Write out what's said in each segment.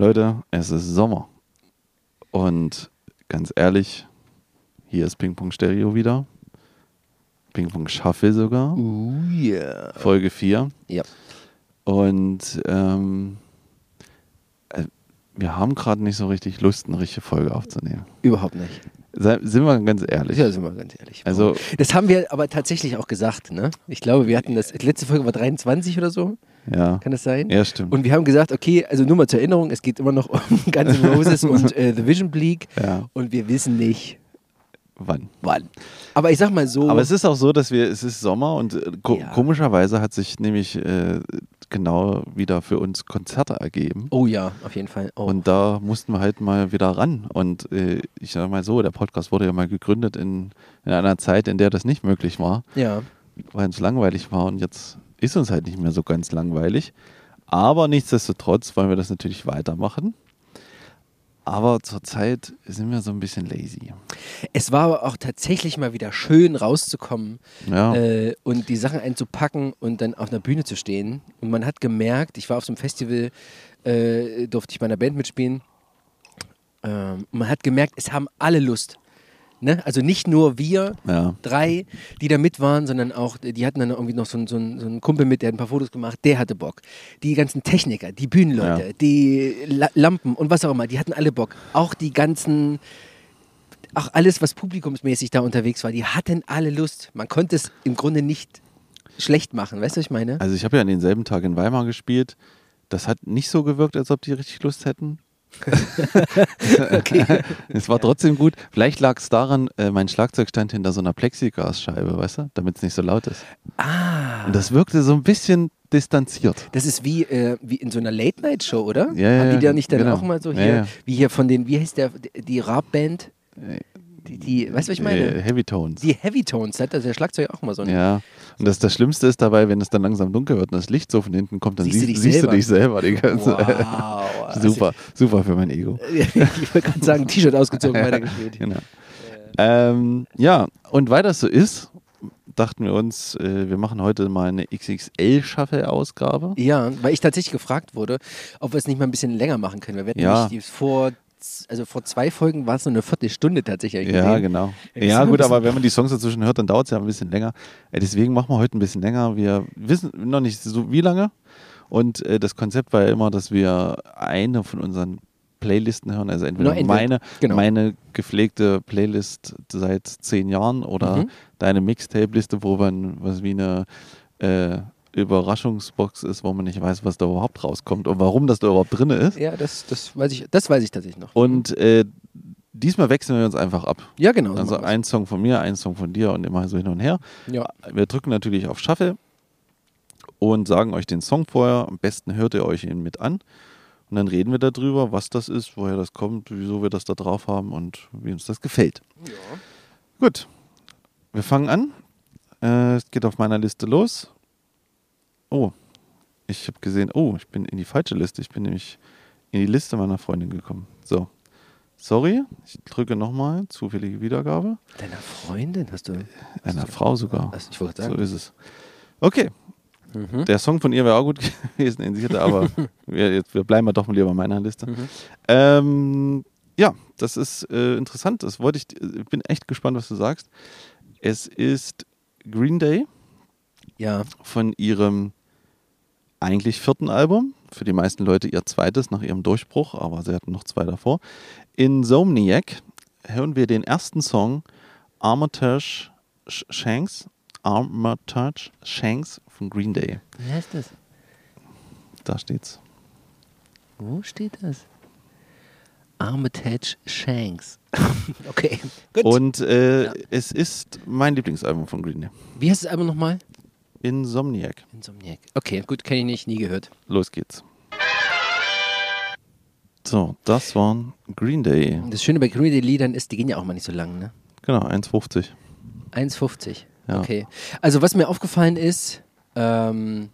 Leute, es ist Sommer. Und ganz ehrlich, hier ist Ping Pong Stereo wieder. Ping Pong Shuffle sogar. Oh yeah. Folge 4. Ja. Und ähm, äh, wir haben gerade nicht so richtig Lust, eine richtige Folge aufzunehmen. Überhaupt nicht. Sind wir ganz ehrlich. Ja, sind wir ganz ehrlich. Also- das haben wir aber tatsächlich auch gesagt, ne? Ich glaube, wir hatten das, letzte Folge war 23 oder so, Ja. kann das sein? Ja, stimmt. Und wir haben gesagt, okay, also nur mal zur Erinnerung, es geht immer noch um Guns N' Roses und äh, The Vision Bleak Ja. und wir wissen nicht, Wann? wann. Aber ich sag mal so, Aber es ist auch so, dass wir, es ist Sommer und äh, ko Ja. komischerweise hat sich nämlich äh, genau wieder für uns Konzerte ergeben. oh ja, auf jeden Fall. Oh. Und da mussten wir halt mal wieder ran. Und äh, ich sage mal so, der Podcast wurde ja mal gegründet in, in einer Zeit, in der das nicht möglich war, ja, weil es langweilig war. Und jetzt ist uns halt nicht mehr so ganz langweilig. Aber nichtsdestotrotz wollen wir das natürlich weitermachen. Aber zurzeit sind wir so ein bisschen lazy. es war aber auch tatsächlich mal wieder schön rauszukommen Ja, äh, und die Sachen einzupacken und dann auf einer Bühne zu stehen. Und man hat gemerkt, ich war auf so einem Festival, äh, durfte ich bei einer Band mitspielen. Ähm, man hat gemerkt, es haben alle Lust. Ne? Also nicht nur wir ja. drei, die da mit waren, sondern auch, die hatten dann irgendwie noch so einen, so, so einen Kumpel mit, der hat ein paar Fotos gemacht, der hatte Bock. Die ganzen Techniker, die Bühnenleute, Ja. die La Lampen und was auch immer, die hatten alle Bock. Auch die ganzen, auch alles, was publikumsmäßig da unterwegs war, die hatten alle Lust. Man konnte es im Grunde nicht schlecht machen, weißt du, was ich meine? Also ich habe ja an denselben Tag in Weimar gespielt. Das hat nicht so gewirkt, als ob die richtig Lust hätten. Okay. Es war trotzdem gut. Vielleicht lag es daran, äh, mein Schlagzeug stand hinter so einer Plexiglasscheibe, weißt du, damit es nicht so laut ist. Ah, Und das wirkte so ein bisschen distanziert. das ist wie, äh, wie in so einer Late-Night-Show, oder? Ja, ja, Haben die da ja, nicht dann genau. auch mal so Ja, hier, ja. wie hier von den, wie heißt der, die Rap-Band? Die, die, weißt du, was ich meine? Äh, Heavy Tones. Die Heavy Tones, hat der Schlagzeug auch mal so ein. Ja. Und das, das Schlimmste ist dabei, wenn es dann langsam dunkel wird und das Licht so von hinten kommt, dann Siehst du siehst, dich siehst du selber. dich selber. Die ganze, Wow. super, super für mein Ego. ich wollte gerade sagen, T-Shirt ausgezogen, weitergespielt. Genau. Ähm, ja, und weil das so ist, dachten wir uns, äh, wir machen heute mal eine XXL-Shuffle-Ausgabe. Ja, weil ich tatsächlich gefragt wurde, ob wir es nicht mal ein bisschen länger machen können. Wir hatten Ja. nämlich vor, also vor zwei Folgen war es so eine Viertelstunde tatsächlich. Ja, gesehen. genau. Ja, das Ja, ist gut, aber wenn man die Songs dazwischen hört, dann dauert es ja ein bisschen länger. Äh, deswegen machen wir heute ein bisschen länger. Wir wissen noch nicht so wie lange. Und äh, das Konzept war ja immer, dass wir eine von unseren Playlisten hören, also entweder Nur entweder- meine, genau. meine gepflegte Playlist seit zehn Jahren oder Mhm. deine Mixtape-Liste, wo man was wie eine äh, Überraschungsbox ist, wo man nicht weiß, was da überhaupt rauskommt und warum das da überhaupt drin ist. Ja, das, das, weiß ich, das weiß ich tatsächlich noch. Und äh, diesmal wechseln wir uns einfach ab. ja, genau. so Also ein Song von mir, ein Song von dir und immer so hin und her. ja. Wir drücken natürlich auf Shuffle und sagen euch den Song vorher. Am besten hört ihr euch ihn mit an. Und dann reden wir darüber, was das ist, woher das kommt, wieso wir das da drauf haben und wie uns das gefällt. Gut, wir fangen an. Äh, es geht auf meiner Liste los. Oh, ich habe gesehen, oh, ich bin in die falsche Liste. Ich bin nämlich in die Liste meiner Freundin gekommen. So, sorry, ich drücke nochmal, zufällige Wiedergabe. Deiner Freundin hast du. Einer Frau sogar. Also ich wollte So sagen. ist es. Okay. Mhm. Der Song von ihr wäre auch gut gewesen, in sicher, aber wir, jetzt, wir bleiben mal doch mal lieber bei meiner Liste. Mhm. Ähm, ja, das ist äh, interessant. Das wollte ich, ich bin echt gespannt, was du sagst. Es ist Green Day Ja, von ihrem eigentlich vierten Album. Für die meisten Leute ihr zweites nach ihrem Durchbruch, aber sie hatten noch zwei davor. In Somniac hören wir den ersten Song Armitage Sh- Shanks. Armitage Shanks von Green Day. wie heißt das? Da steht's. Wo steht das? Armitage Shanks. okay, gut. Und äh, Ja. es ist mein Lieblingsalbum von Green Day. Wie heißt das Album nochmal? Insomniac. Insomniac. Okay, gut, kenne ich nicht, nie gehört. Los geht's. So, das waren Green Day. Das Schöne bei Green Day Liedern ist, die gehen ja auch mal nicht so lang, ne? Genau, 1,50. 1,50. Ja. Okay. Also was mir aufgefallen ist, ähm,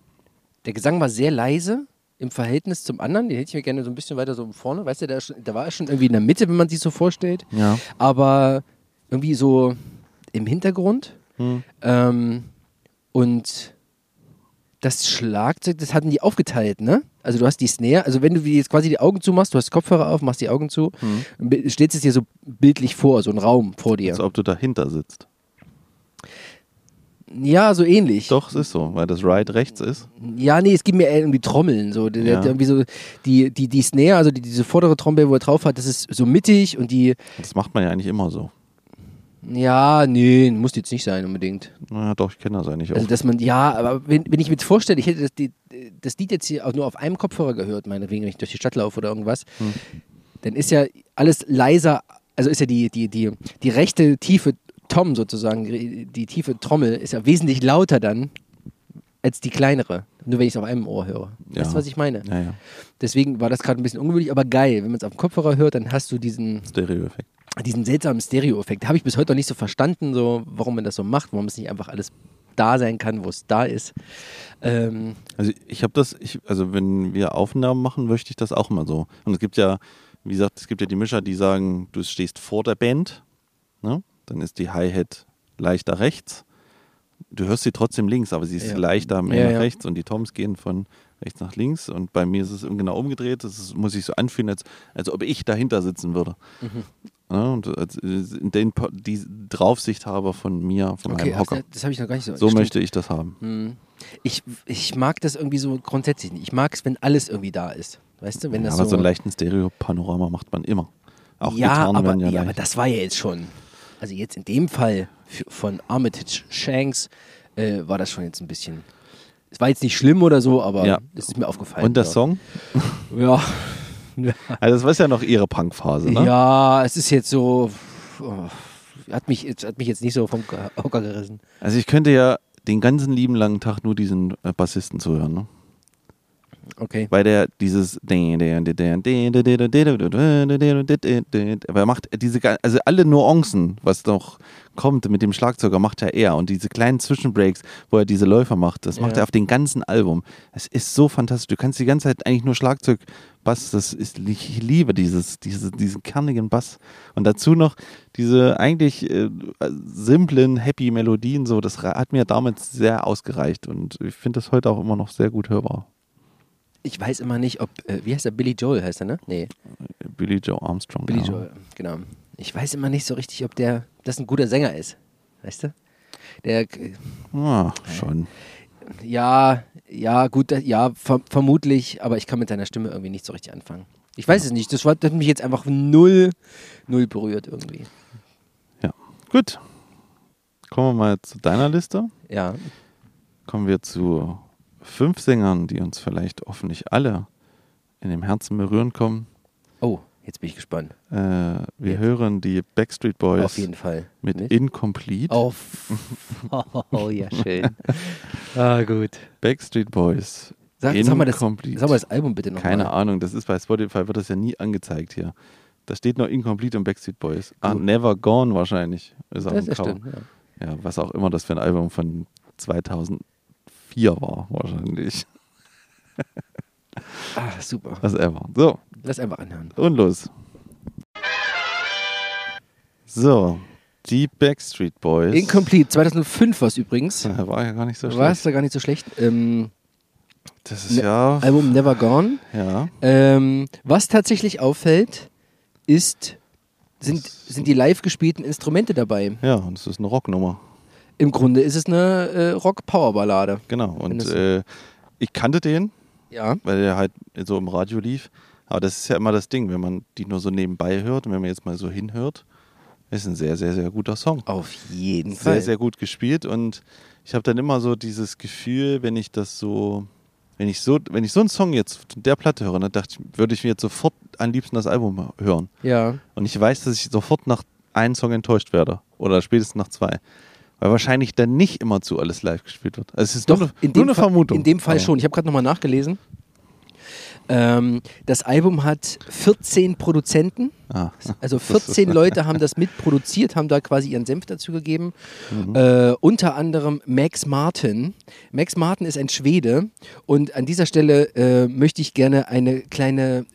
der Gesang war sehr leise im Verhältnis zum anderen. Den hätte ich mir gerne so ein bisschen weiter so vorne. Weißt du, da, da war er schon irgendwie in der Mitte, wenn man sich so vorstellt. Ja. Aber irgendwie so im Hintergrund. Hm. Ähm, und das Schlagzeug, das hatten die aufgeteilt, ne? Also du hast die Snare, also wenn du jetzt quasi die Augen zumachst, du hast Kopfhörer auf, machst die Augen zu, mhm. steht es dir so bildlich vor, so ein Raum vor dir. Als ob du dahinter sitzt. Ja, so ähnlich. Doch, es ist so, weil das Ride rechts ist. Ja, nee, es geht mir irgendwie Trommeln. So. Der, Ja. irgendwie so die, die, die Snare, also die, diese vordere Trommel, wo er drauf hat, das ist so mittig und die, Das macht man ja eigentlich immer so. Ja, nee, muss jetzt nicht sein unbedingt. Na doch, ich kenne das eigentlich auch. Also, dass man, ja, aber wenn, wenn ich mir jetzt vorstelle, ich hätte das, die, das Lied jetzt hier auch nur auf einem Kopfhörer gehört, meinetwegen, wenn ich durch die Stadt laufe oder irgendwas, dann ist ja alles leiser, also ist ja die, die, die, die rechte tiefe Tom sozusagen, die tiefe Trommel ist ja wesentlich lauter dann als die kleinere. Nur wenn ich es auf einem Ohr höre. Weißt Ja. du, was ich meine? ja, ja. Deswegen war das gerade ein bisschen ungewöhnlich, aber geil. Wenn man es auf dem Kopfhörer hört, dann hast du diesen, Stereo-Effekt. diesen seltsamen Stereo-Effekt. Habe ich bis heute noch nicht so verstanden, so, warum man das so macht, warum es nicht einfach alles da sein kann, wo es da ist. Ähm, Also ich habe das, ich, also wenn wir Aufnahmen machen, möchte ich das auch immer so. Und es gibt ja, wie gesagt, es gibt ja die Mischer, die sagen, du stehst vor der Band, ne? dann ist die Hi-Hat leichter rechts. Du hörst sie trotzdem links, aber sie ist Ja. leichter mehr Ja, nach rechts und die Toms gehen von rechts nach links und bei mir ist es genau umgedreht. Das ist, muss sich so anfühlen, als, als ob ich dahinter sitzen würde. Mhm. Ja, und als, in den, die Draufsicht habe von mir, von okay, meinem Hocker. also, das habe ich noch gar nicht so. So stimmt. möchte ich das haben. Hm. Ich, ich mag das irgendwie so grundsätzlich nicht. Ich mag es, wenn alles irgendwie da ist. Weißt du, wenn Ja, das aber so so. einen leichten Stereo-Panorama macht man immer. Auch ja, Gitarren aber, ja, ja, aber das war ja jetzt schon. Also jetzt in dem Fall von Armitage Shanks äh, war das schon jetzt ein bisschen. Es war jetzt nicht schlimm oder so, aber Ja. es ist mir aufgefallen. Und der ja. Song? Ja. Also das war ja noch ihre Punkphase, ne? Ja, es ist jetzt so. Oh, hat, mich, jetzt- hat mich jetzt nicht so vom Hocker gerissen. Also ich könnte ja den ganzen lieben langen Tag nur diesen äh, Bassisten zuhören, ne? Okay. Weil der dieses aber er macht diese also alle Nuancen, was noch kommt mit dem Schlagzeuger macht er und diese kleinen Zwischenbreaks, wo er diese Läufer macht, das macht Ja. er auf den ganzen Album. Es ist so fantastisch. Du kannst die ganze Zeit eigentlich nur Schlagzeug Bass, das ist ich liebe dieses diese, diesen kernigen Bass und dazu noch diese eigentlich äh, simplen happy Melodien so, das hat mir damals sehr ausgereicht und ich finde das heute auch immer noch sehr gut hörbar. Ich weiß immer nicht, ob. Äh, wie heißt er? Billy Joel heißt er, ne? Nee. Billy Joe Armstrong. Billy ja. Joel, genau. Ich weiß immer nicht so richtig, ob der das ein guter Sänger ist. Weißt du? Der, Ah, schon. ja, ja, gut, ja, ver vermutlich, aber ich kann mit seiner Stimme irgendwie nicht so richtig anfangen. Ich weiß es nicht, das, war, das hat mich jetzt einfach null, null berührt irgendwie. Ja. Gut. Kommen wir mal zu deiner Liste. Ja, Kommen wir zu fünf Sängern, die uns vielleicht hoffentlich alle in dem Herzen berühren kommen. oh, jetzt bin ich gespannt. Äh, wir Jetzt. hören die Backstreet Boys Auf jeden Fall. mit Incomplete. Auf. Oh, ja, schön. ah, gut. Backstreet Boys. Sag, sag, mal das, Incomplete. sag mal das Album bitte nochmal. Keine Ahnung, das ist bei Spotify, wird das ja nie angezeigt hier. Da steht noch Incomplete und Backstreet Boys. Ah, Gut. Never Gone wahrscheinlich. Ist Das ist stimmt. Ja. Ja, was auch immer das für ein Album von 2004 war, wahrscheinlich. Ah, super. Was ever. So, Lass einfach anhören. und los. So, die Backstreet Boys. Incomplete, 2005 war es übrigens. War ja gar nicht so War es schlecht. da gar nicht so schlecht. Ähm, Das ist Ne- ja. Album Never Gone. Ja. Ähm, was tatsächlich auffällt, ist, sind, sind die live gespielten Instrumente dabei. Ja, und es ist eine Rocknummer. Im Grunde ist es eine äh, Rock-Power-Ballade. Genau. Und äh, ich kannte den, Ja. weil der halt so im Radio lief. Aber das ist ja immer das Ding, wenn man die nur so nebenbei hört und wenn man jetzt mal so hinhört, ist ein sehr, sehr, sehr guter Song. Auf jeden Fall. Sehr, sehr gut gespielt und ich habe dann immer so dieses Gefühl, wenn ich das so, wenn ich so, wenn ich so einen Song jetzt von der Platte höre, dann dachte ich, würde ich mir jetzt sofort am liebsten das Album hören. Ja. Und ich weiß, dass ich sofort nach einem Song enttäuscht werde. Oder spätestens nach zwei. Weil wahrscheinlich dann nicht immer zu alles live gespielt wird. Also es ist Doch, nur, nur dem, eine Fall, Vermutung. in dem Fall schon. Ich habe gerade nochmal nachgelesen. Ähm, das Album hat 14 Produzenten. Ah, Also 14 Leute haben das mitproduziert, haben da quasi ihren Senf dazu gegeben. Mhm. Äh, unter anderem Max Martin. Max Martin ist ein Schwede und an dieser Stelle äh, möchte ich gerne eine kleine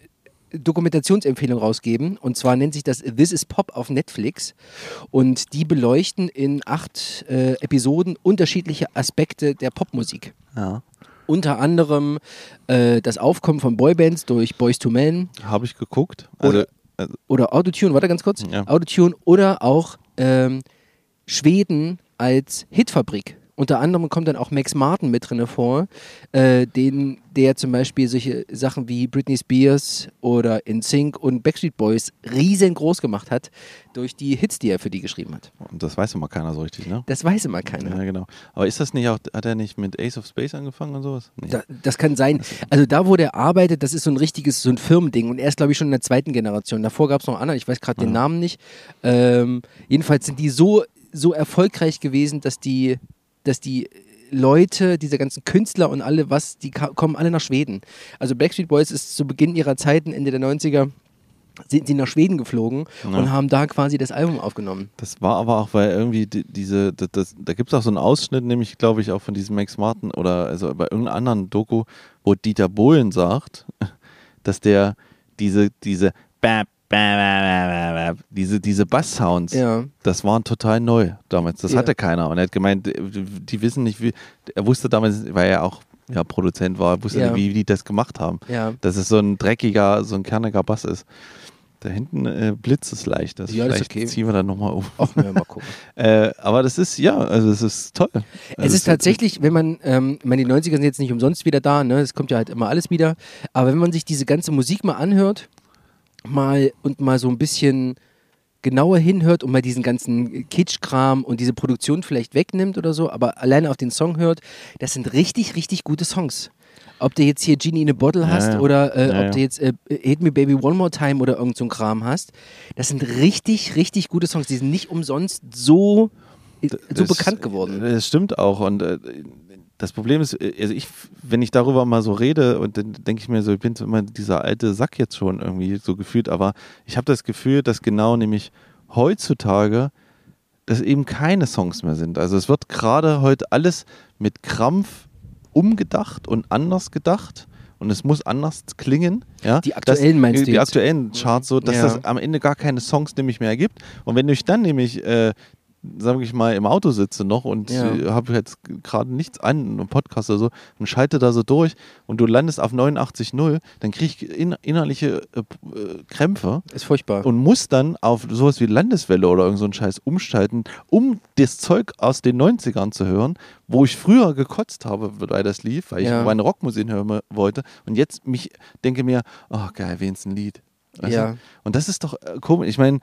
Dokumentationsempfehlung rausgeben. Und zwar nennt sich das This is Pop auf Netflix. Und die beleuchten in acht äh, Episoden unterschiedliche Aspekte der Popmusik. ja. unter anderem äh, das Aufkommen von Boybands durch Boys to Men Habe ich geguckt. Also, Oder- oder Autotune, warte ganz kurz, Ja. Autotune oder auch ähm, Schweden als Hitfabrik. Unter anderem kommt dann auch Max Martin mit drin vor, äh, den, der zum Beispiel solche Sachen wie Britney Spears oder InSync und Backstreet Boys riesengroß gemacht hat durch die Hits, die er für die geschrieben hat. und das weiß immer keiner so richtig, ne? Das weiß immer keiner. Ja, genau. Aber ist das nicht auch, hat er nicht mit Ace of Space angefangen und sowas? Nee. Da, das kann sein. Also da, wo der arbeitet, das ist so ein richtiges, so ein Firmending. Und er ist, glaube ich, schon in der zweiten Generation. Davor gab es noch andere, ich weiß gerade den Namen nicht. Ähm, jedenfalls sind die so, so erfolgreich gewesen, dass die, dass die Leute, diese ganzen Künstler und alle, was, die kommen alle nach Schweden. Also Backstreet Boys ist zu Beginn ihrer Zeiten, Ende der 90er, sind sie nach Schweden geflogen Ja. und haben da quasi das Album aufgenommen. Das war aber auch, weil irgendwie die, diese, das, das, da gibt es auch so einen Ausschnitt, nämlich glaube ich auch von diesem Max Martin oder also bei irgendeinem anderen Doku, wo Dieter Bohlen sagt, dass der diese, diese Bap, diese, diese Bass-Sounds, Ja. das waren total neu damals. Das Ja. hatte keiner. Und er hat gemeint, die, die wissen nicht, wie, er wusste damals, weil er auch ja, Produzent war, wusste Ja. nicht, wie die das gemacht haben. Dass es so ein dreckiger, so ein kerniger Bass ist. Da hinten äh, blitzt es leicht. Das Ja, das ist vielleicht okay. ziehen wir dann nochmal um. Auch mal gucken. Äh, aber das ist, ja, also es ist toll. Also Es ist tatsächlich, wenn man, ähm, ich meine, die 90er sind jetzt nicht umsonst wieder da, ne? Es kommt ja halt immer alles wieder. Aber wenn man sich diese ganze Musik mal anhört, mal und mal so ein bisschen genauer hinhört und mal diesen ganzen Kitschkram und diese Produktion vielleicht wegnimmt oder so, aber alleine auf den Song hört, das sind richtig, richtig gute Songs. Ob du jetzt hier Genie in a Bottle hast ja. oder äh, Ja, ob du jetzt äh, Hit Me Baby One More Time oder irgend so ein Kram hast, das sind richtig, richtig gute Songs. Die sind nicht umsonst so, äh, so Das- bekannt geworden. Das stimmt auch. Und äh, das Problem ist, äh, also ich, wenn ich darüber mal so rede, und dann denke ich mir so, ich bin so immer dieser alte Sack jetzt schon irgendwie so gefühlt, aber ich habe das Gefühl, dass genau nämlich heutzutage das eben keine Songs mehr sind. Also es wird gerade heute alles mit Krampf umgedacht und anders gedacht. Und es muss anders klingen. Ja? Die aktuellen dass, meinst du Die jetzt? aktuellen Charts, so, dass Ja. das am Ende gar keine Songs nämlich mehr ergibt. Und wenn ich dann nämlich, äh, sage ich mal, im Auto sitze noch und Ja. habe jetzt gerade nichts an, einen Podcast oder so, und schalte da so durch und du landest auf 89.0, dann kriege ich in, innerliche äh, äh, Krämpfe Ist furchtbar. und muss dann auf sowas wie Landeswelle oder irgend so einen Scheiß umschalten, um das Zeug aus den 90ern zu hören, wo ich früher gekotzt habe, weil das lief, weil ich Ja. meine Rockmusik hören wollte und jetzt mich denke mir, oh geil, wenigstens ein Lied. Weißt Ja. du? Und das ist doch äh, komisch. Ich meine,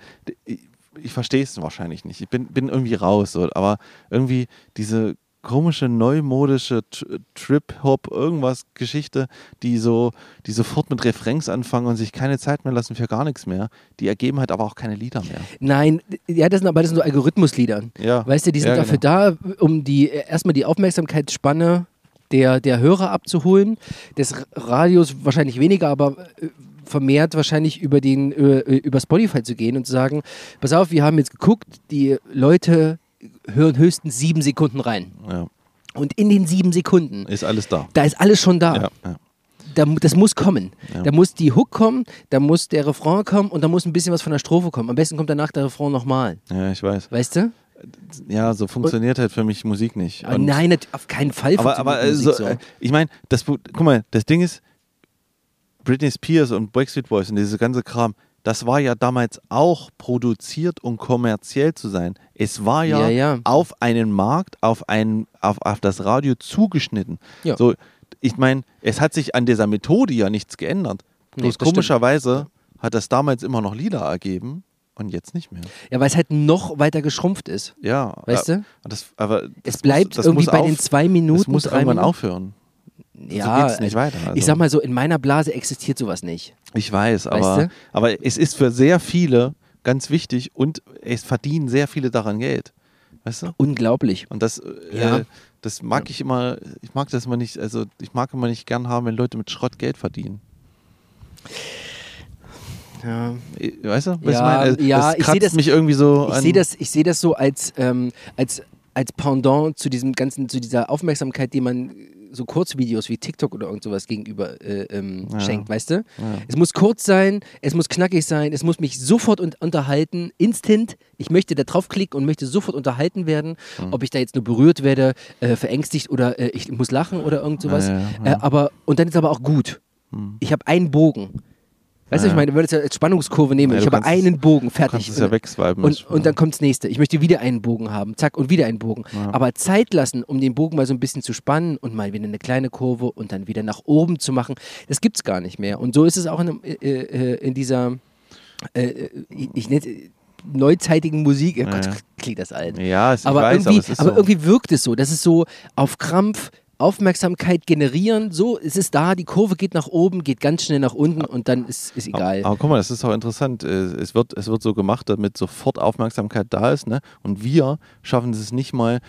ich, verstehe es wahrscheinlich nicht. Ich bin, bin irgendwie raus, so, aber irgendwie diese komische neumodische Tr- Trip-Hop, irgendwas Geschichte, die so, die sofort mit Refrains anfangen und sich keine Zeit mehr lassen für gar nichts mehr, die ergeben halt aber auch keine Lieder mehr. Nein, ja, das sind aber das sind so Algorithmuslieder. Ja. Weißt du, die sind Ja, dafür da, um die erstmal die Aufmerksamkeitsspanne der, der Hörer abzuholen. Des Radios wahrscheinlich weniger, aber äh, vermehrt wahrscheinlich über den über Spotify zu gehen und zu sagen, pass auf, wir haben jetzt geguckt, die Leute hören höchstens sieben Sekunden rein. Ja. Und in den sieben Sekunden, Ist alles da. da ist alles schon da. Ja, ja. da, das muss kommen. Ja. Da muss die Hook kommen, da muss der Refrain kommen und da muss ein bisschen was von der Strophe kommen. Am besten kommt danach der Refrain nochmal. ja, ich weiß. Weißt du? Ja, so funktioniert halt für mich Musik nicht. Aber Und- nein, auf keinen Fall. aber, funktioniert aber äh, Musik so, äh, ich meine, das, guck mal, das Ding ist, Britney Spears und Backstreet Boys und diese ganze Kram, das war ja damals auch produziert, um kommerziell zu sein. Es war ja, Ja, ja. auf einen Markt, auf, ein, auf, auf das Radio zugeschnitten. Ja. So, ich meine, es hat sich an dieser Methode ja nichts geändert. Nee, Bloß stimmt. komischerweise hat das damals immer noch Lieder ergeben und jetzt nicht mehr. ja, weil es halt noch weiter geschrumpft ist. Ja. Weißt äh, du? Das, aber Es das bleibt muss, irgendwie bei auf, den zwei Minuten, Das muss irgendwann Minuten. aufhören. Ja, geht's nicht weiter, also. ich sag mal so, in meiner Blase existiert sowas nicht. Ich weiß, aber, Weißt du? aber es ist für sehr viele ganz wichtig und es verdienen sehr viele daran Geld. Weißt du? Unglaublich. Und das, Ja. äh, das mag ich immer, ich mag das immer nicht, also ich mag immer nicht gern haben, wenn Leute mit Schrott Geld verdienen. Ja. Äh, Weißt du? Was Ja, ich meine? Äh, ja, das ich kratzt das- mich irgendwie so Ich sehe das, ich seh das so als, ähm, als als Pendant zu diesem ganzen, zu dieser Aufmerksamkeit, die man so Kurzvideos wie TikTok oder irgend sowas gegenüber äh, ähm, Ja. schenkt, weißt du? Ja. Es muss kurz sein, es muss knackig sein, es muss mich sofort un unterhalten, instant. Ich möchte da draufklicken und möchte sofort unterhalten werden, Mhm. ob ich da jetzt nur berührt werde, äh, verängstigt oder äh, ich muss lachen oder irgend sowas. Ja. Äh, aber, und dann ist aber auch gut. Hm. Ich habe einen Bogen. Weißt du, Ja. ich meine, du würdest ja als Spannungskurve nehmen. Ja, ich du habe einen Bogen, Du fertig. es ja wegswipen. Und, und dann kommt das nächste. Ich möchte wieder einen Bogen haben. Zack, und wieder einen Bogen. Ja. Aber Zeit lassen, um den Bogen mal so ein bisschen zu spannen und mal wieder eine kleine Kurve und dann wieder nach oben zu machen, das gibt es gar nicht mehr. Und so ist es auch in, äh, äh, in dieser, äh, ich, ich nenne es, neuzeitigen Musik. Oh Gott, klingt das alt. ja, es, Aber, weiß, irgendwie, aber aber so. irgendwie wirkt es so. Das ist so auf Krampf. Aufmerksamkeit generieren, so, es ist da, die Kurve geht nach oben, geht ganz schnell nach unten und dann ist, ist egal. Aber, aber guck mal, das ist auch interessant. Äh, Es wird, es wird so gemacht, damit sofort Aufmerksamkeit da ist. Ne? Und wir schaffen es nicht mal,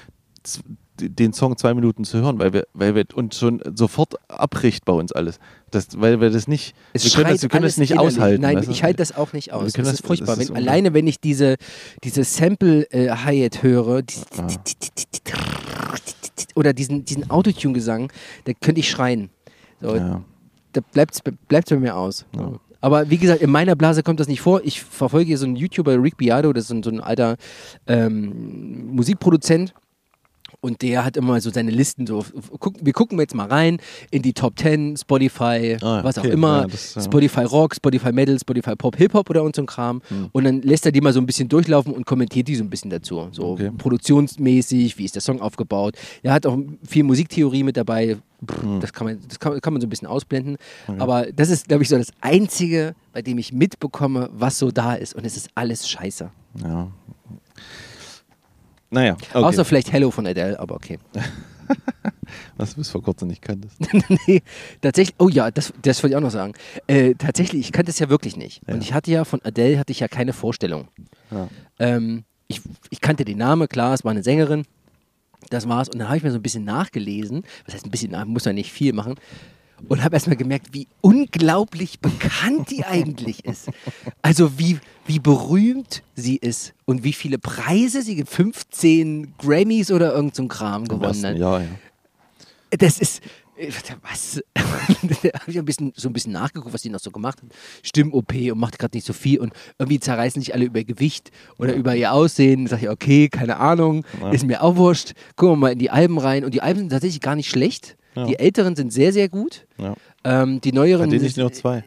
den Song zwei Minuten zu hören, weil wir, weil wir uns schon sofort abbricht bei uns alles. Das, weil wir das nicht, Es wir können das, wir können das nicht innerlich. aushalten. Nein, weißt du? ich halte das auch nicht aus. Das das- ist furchtbar. das ist wenn, alleine wenn ich diese, diese Sample-Hi-Hat höre, die, Ah. oder diesen, diesen Autotune-Gesang, da könnte ich schreien. So, ja. Da bleibt es bei mir aus. Ja. Aber wie gesagt, in meiner Blase kommt das nicht vor. Ich verfolge hier so einen YouTuber, Rick Beato, das ist so ein, so ein alter ähm, Musikproduzent. Und der hat immer so seine Listen so. Guck, wir gucken jetzt mal rein in die Top 10, Spotify, Ah, was okay. auch immer. Ja, das, ja. Spotify Rock, Spotify Metal, Spotify Pop, Hip-Hop oder und so ein Kram. Hm. Und dann lässt er die mal so ein bisschen durchlaufen und kommentiert die so ein bisschen dazu. So Okay. produktionsmäßig, wie ist der Song aufgebaut. Er hat auch viel Musiktheorie mit dabei. Pff, Hm. Das, kann man, das kann, kann man so ein bisschen ausblenden. Aber das ist, glaube ich, so das Einzige, bei dem ich mitbekomme, was so da ist. Und es ist alles scheiße. ja. Naja, okay. Außer vielleicht Hello von Adele, aber okay. was du bis vor kurzem nicht kanntest. nee, tatsächlich, oh ja, das, das wollte ich auch noch sagen. Äh, tatsächlich, ich kannte es ja wirklich nicht. Ja. Und ich hatte ja von Adele hatte ich ja keine Vorstellung. Ja. Ähm, ich, ich kannte den Namen, klar, es war eine Sängerin. Das war's. Und dann habe ich mir so ein bisschen nachgelesen. Was heißt ein bisschen nach, muss ja nicht viel machen. Und habe erstmal gemerkt, wie unglaublich bekannt die eigentlich ist. Also wie, wie berühmt sie ist und wie viele Preise sie, 15 Grammys oder irgend so Kram gewonnen hat. Jahr, ja. Das ist. äh, Was? da habe ich ein bisschen, so ein bisschen nachgeguckt, was die noch so gemacht hat. Stimm-OP und macht gerade nicht so viel und irgendwie zerreißen sich alle über Gewicht oder über ihr Aussehen. Sag ich, okay, keine Ahnung, Ja. ist mir auch wurscht. Gucken wir mal in die Alben rein. Und die Alben sind tatsächlich gar nicht schlecht. Ja. Die älteren sind sehr, sehr gut. ja. Ähm, die neueren. Hat die nicht sind- nur zwei?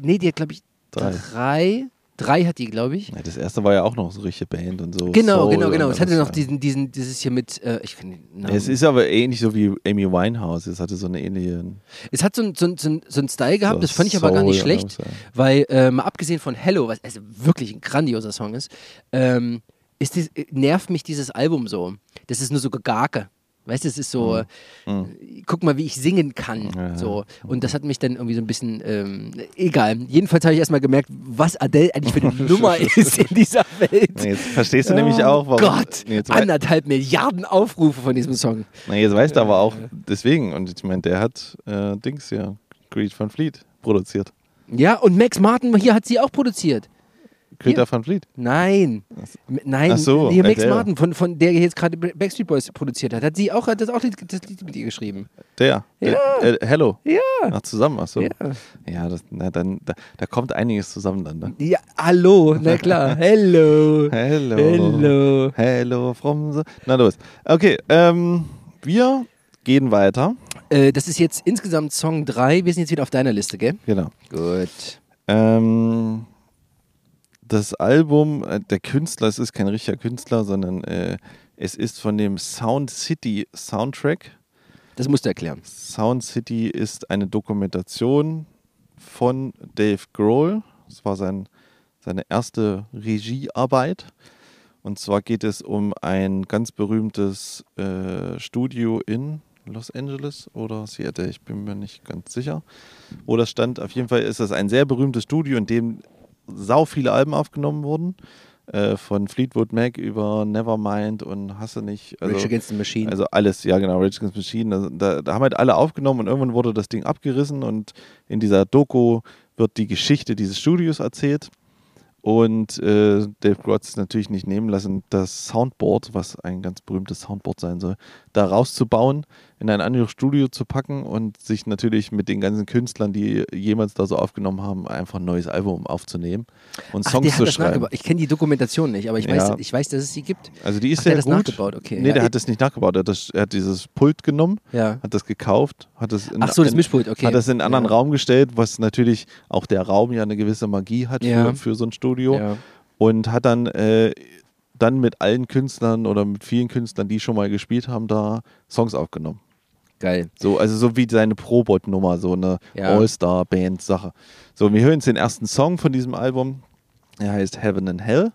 Nee, die hat, glaube ich, Drei. drei. Drei hat die, glaube ich. Ja, das erste war ja auch noch so richtige Band und so. Genau, Soul genau, genau. Es hatte noch diesen, diesen, dieses hier mit, äh, ich kann den Namen. Es ist aber ähnlich so wie Amy Winehouse. Es hatte so eine ähnliche. Es hat so, ein- so, ein- so, ein- einen Style gehabt, So das fand ich aber gar nicht schlecht, weil äh, mal abgesehen von Hello, was also wirklich ein grandioser Song ist, ähm, ist dies, äh, nervt mich dieses Album so. Das ist nur so Gegake. Weißt du, es ist so, Mhm. äh, guck mal, wie ich singen kann. Ja. So. Und das hat mich dann irgendwie so ein bisschen, ähm, egal. Jedenfalls habe ich erstmal gemerkt, was Adele eigentlich für eine Nummer ist in dieser Welt. Jetzt verstehst du nämlich auch, warum. Oh Gott, anderthalb Milliarden Aufrufe von diesem Song. nee, jetzt weißt du aber auch deswegen. Und ich meine, der hat äh, Dings ja, Greed van Fleet produziert. Ja, und Max Martin hier hat sie auch produziert. Greta van Fleet. Nein. Nein, Ach so, hier Max. Martin, von, von der jetzt gerade Backstreet Boys produziert hat, hat sie auch, hat das auch Lied, das Lied mit ihr geschrieben. Der. der äh, Hello. Ja. Ach, zusammen, ach so. Ja. Ja, das, na, dann, da, da kommt einiges zusammen dann. Ne? Ja, hallo, na klar. Hello. Hello. Hello. Hello from the. Na los. Okay, ähm, wir gehen weiter. Äh, das ist jetzt insgesamt Song 3. Wir sind jetzt wieder auf deiner Liste, gell? Genau. Gut. Ähm, das Album, äh, der Künstler, es ist kein richtiger Künstler, sondern äh, es ist von dem Sound City Soundtrack. Das musst du erklären. Sound City ist eine Dokumentation von Dave Grohl. Das war sein, seine erste Regiearbeit. Und zwar geht es um ein ganz berühmtes äh, Studio in Los Angeles oder Seattle, ich bin mir nicht ganz sicher. Wo das stand, auf jeden Fall ist das ein sehr berühmtes Studio, in dem sau viele Alben aufgenommen wurden. Äh, von Fleetwood Mac über Nevermind und Hasse nicht. Also, Rage Against the Machine. also alles, ja genau, Rage Against the Machine. Also da, da haben halt alle aufgenommen und irgendwann wurde das Ding abgerissen und in dieser Doku wird die Geschichte dieses Studios erzählt. Und äh, Dave es natürlich nicht nehmen lassen, das Soundboard, was ein ganz berühmtes Soundboard sein soll, da rauszubauen, in ein anderes Studio zu packen und sich natürlich mit den ganzen Künstlern, die jemals da so aufgenommen haben, einfach ein neues Album aufzunehmen und Ach, Songs zu schreiben. Ich kenne die Dokumentation nicht, aber ich, weiß, Ja. ich weiß, dass es sie gibt. Also die ist Ach, sehr der hat das gut. nachgebaut, okay. Nee, Ja, der hat das nicht nachgebaut. Er hat, das, er hat dieses Pult genommen, Ja. hat das gekauft, hat das in, Ach so, das Mischpult, okay. hat das in einen anderen. Raum gestellt, was natürlich auch der Raum ja eine gewisse Magie hat für, für so ein Studio. Und hat dann, äh, dann mit allen Künstlern oder mit vielen Künstlern, die schon mal gespielt haben, da Songs aufgenommen. Geil. So, also so wie seine Probot-Nummer, so eine Ja. All-Star-Band-Sache. So, wir hören jetzt den ersten Song von diesem Album. Er heißt Heaven and Hell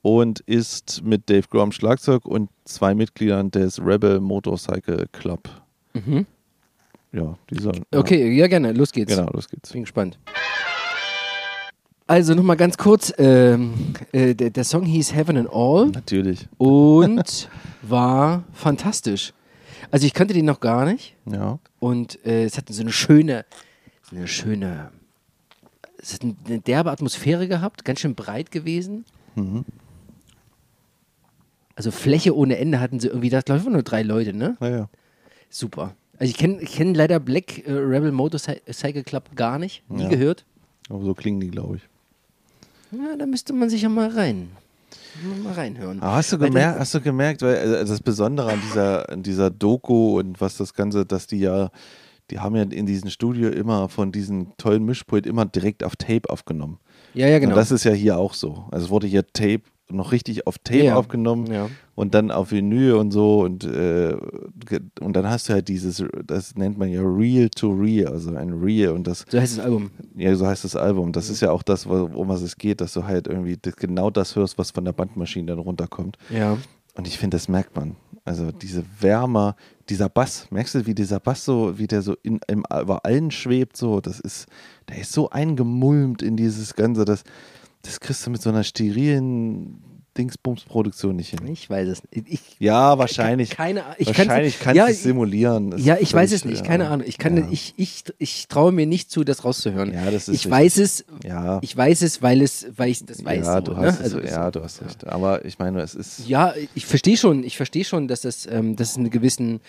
und ist mit Dave Grohl am Schlagzeug und zwei Mitgliedern des Rebel Motorcycle Club. Mhm. Ja, dieser. Okay, ja, gerne. Los geht's. Ja, genau, los geht's. Bin gespannt. Also nochmal ganz kurz, ähm, äh, der, der Song hieß Heaven and All Natürlich. und war fantastisch. Also ich kannte den noch gar nicht Ja. und äh, es hat so eine schöne, so eine schöne, es hat eine derbe Atmosphäre gehabt, ganz schön breit gewesen. Mhm. Also Fläche ohne Ende hatten sie irgendwie, da glaube ich nur drei Leute, ne? Naja. Super. Also ich kenne kenn leider Black äh, Rebel Motorcycle Club gar nicht, nie Ja. gehört. Aber so klingen die, glaube ich. Ja, da müsste man sich ja mal rein, mal reinhören. Aber hast du gemerkt, hast du gemerkt, weil äh, das Besondere an dieser, an dieser Doku und was das Ganze, dass die ja, die haben ja in diesem Studio immer von diesem tollen Mischpult immer direkt auf Tape aufgenommen. Ja, ja, genau. Und das ist ja hier auch so. Also es wurde hier Tape noch richtig auf Tape Ja. aufgenommen Ja. und dann auf Vinyl und so und, äh, und dann hast du halt dieses, das nennt man ja Real to Real, also ein Real und das, so heißt das Album. ja, so heißt das Album. Das ist ja auch das, um was es geht, dass du halt irgendwie genau das hörst, was von der Bandmaschine dann runterkommt. Ja. Und ich finde, das merkt man. Also diese Wärme, dieser Bass, merkst du, wie dieser Bass so, wie der so in, im, über allen schwebt, so, das ist, der ist so eingemulmt in dieses Ganze, das, das kriegst du mit so einer sterilen Dingsbums-Produktion nicht hin. Ich weiß es nicht. Ich, Ja, wahrscheinlich. keine Ahnung. Ich wahrscheinlich kann's- kannst ja, du es simulieren. Das Ja, ich weiß es nicht. ja. Keine Ahnung. Ich kann, ja. ich, ich, ich traue mir nicht zu, das rauszuhören. Ja, das ist ich richtig. weiß es. Ja. Ich weiß es, weil es, weil ich das weiß. ja, so, du ne? hast also, es, ja, du hast recht. Aber ich meine, es ist. Ja, ich verstehe schon, ich verstehe schon, dass das, ähm, dass es einen gewissen,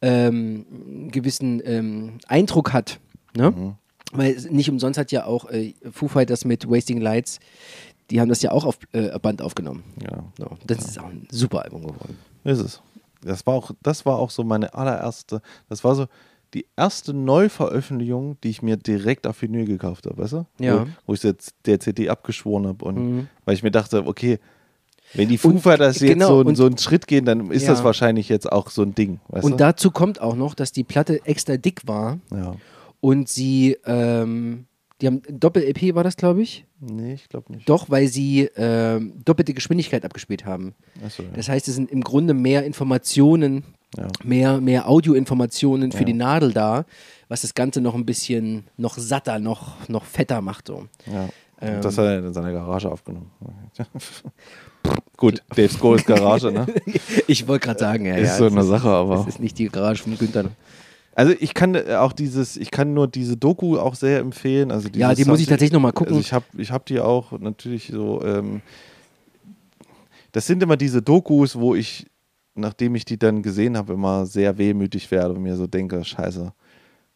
ähm, gewissen ähm, Eindruck hat. Ne? Mhm. Weil nicht umsonst hat ja auch äh, Foo Fighters mit Wasting Lights, die haben das ja auch auf äh, Band aufgenommen. Ja, So, das ist auch ein super Album geworden. ist es. Das war auch, das war auch so meine allererste, das war so die erste Neuveröffentlichung, die ich mir direkt auf Vinyl gekauft habe, weißt du? Ja. Wo, wo ich jetzt der CD abgeschworen habe und Mhm. weil ich mir dachte, okay, wenn die Foo Fighters jetzt genau, so, und- so einen Schritt gehen, dann ist Ja. das wahrscheinlich jetzt auch so ein Ding, Und du? dazu kommt auch noch, dass die Platte extra dick war ja. Und sie, ähm, die haben Doppel-EP war das, glaube ich. Nee, ich glaube nicht. Doch, weil sie ähm, doppelte Geschwindigkeit abgespielt haben. Achso, ja. Das heißt, es sind im Grunde mehr Informationen, ja. mehr, mehr Audioinformationen für Ja. die Nadel da, was das Ganze noch ein bisschen noch satter, noch, noch fetter macht. So. Ja. Ähm. das hat er in seiner Garage aufgenommen. Gut, Dave Grohl's Garage, ne? Ich wollte gerade sagen, ja, Ist ja, so eine Sache, aber- Das ist nicht die Garage von Günther. Also ich kann äh, auch dieses, ich kann nur diese Doku auch sehr empfehlen. Also Ja, die muss ich tatsächlich noch mal gucken. Also ich habe ich hab die auch natürlich so, ähm, das sind immer diese Dokus, wo ich, nachdem ich die dann gesehen habe, immer sehr wehmütig werde und mir so denke, scheiße,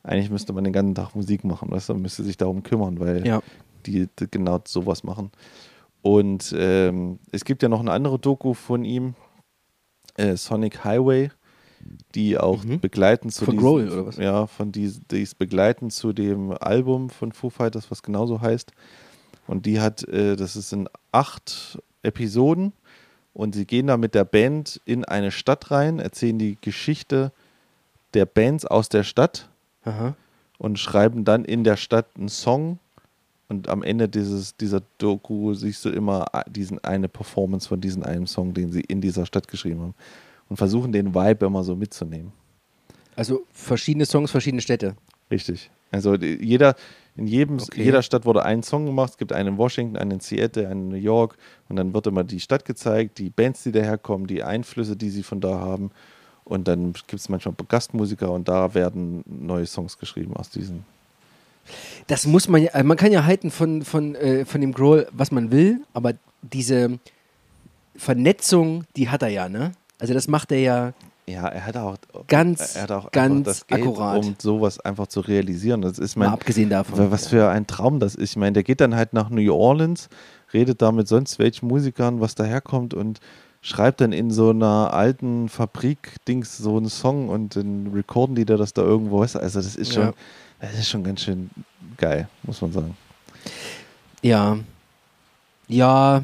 eigentlich müsste man den ganzen Tag Musik machen, weißt du, man müsste sich darum kümmern, weil Ja. die, die genau sowas machen. Und ähm, es gibt ja noch eine andere Doku von ihm, äh, Sonic Highway, die auch Mhm. begleiten zu Von diesem- oder was? Ja, von dies, dies begleiten zu dem Album von Foo Fighters, was genauso heißt. Und die hat, äh, das ist in acht Episoden und sie gehen da mit der Band in eine Stadt rein, erzählen die Geschichte der Bands aus der Stadt Aha. und schreiben dann in der Stadt einen Song. Und am Ende dieses, dieser Doku siehst du immer a- diesen eine Performance von diesem einen Song, den sie in dieser Stadt geschrieben haben. Und versuchen den Vibe immer so mitzunehmen. Also verschiedene Songs, verschiedene Städte. Richtig. Also jeder, in jedem, Okay. jeder Stadt wurde ein Song gemacht. Es gibt einen in Washington, einen in Seattle, einen in New York. Und dann wird immer die Stadt gezeigt, die Bands, die daherkommen, die Einflüsse, die sie von da haben. Und dann gibt es manchmal Gastmusiker und da werden neue Songs geschrieben aus diesen Das muss man ja, also man kann ja halten von, von, äh, von dem Grohl, was man will, aber diese Vernetzung, die hat er ja, ne? Also das macht er ja Ja, er hat auch, Ganz, er hat auch ganz das Geld, akkurat. um sowas einfach zu realisieren. Das ist mal mein, abgesehen davon. was für ein Traum das ist. Ich meine, der geht dann halt nach New Orleans, redet da mit sonst welchen Musikern, was daherkommt und schreibt dann in so einer alten Fabrik-Dings so einen Song und dann recorden die da das da irgendwo. du? Also das ist schon, Ja. das ist schon ganz schön geil, muss man sagen. Ja. Ja.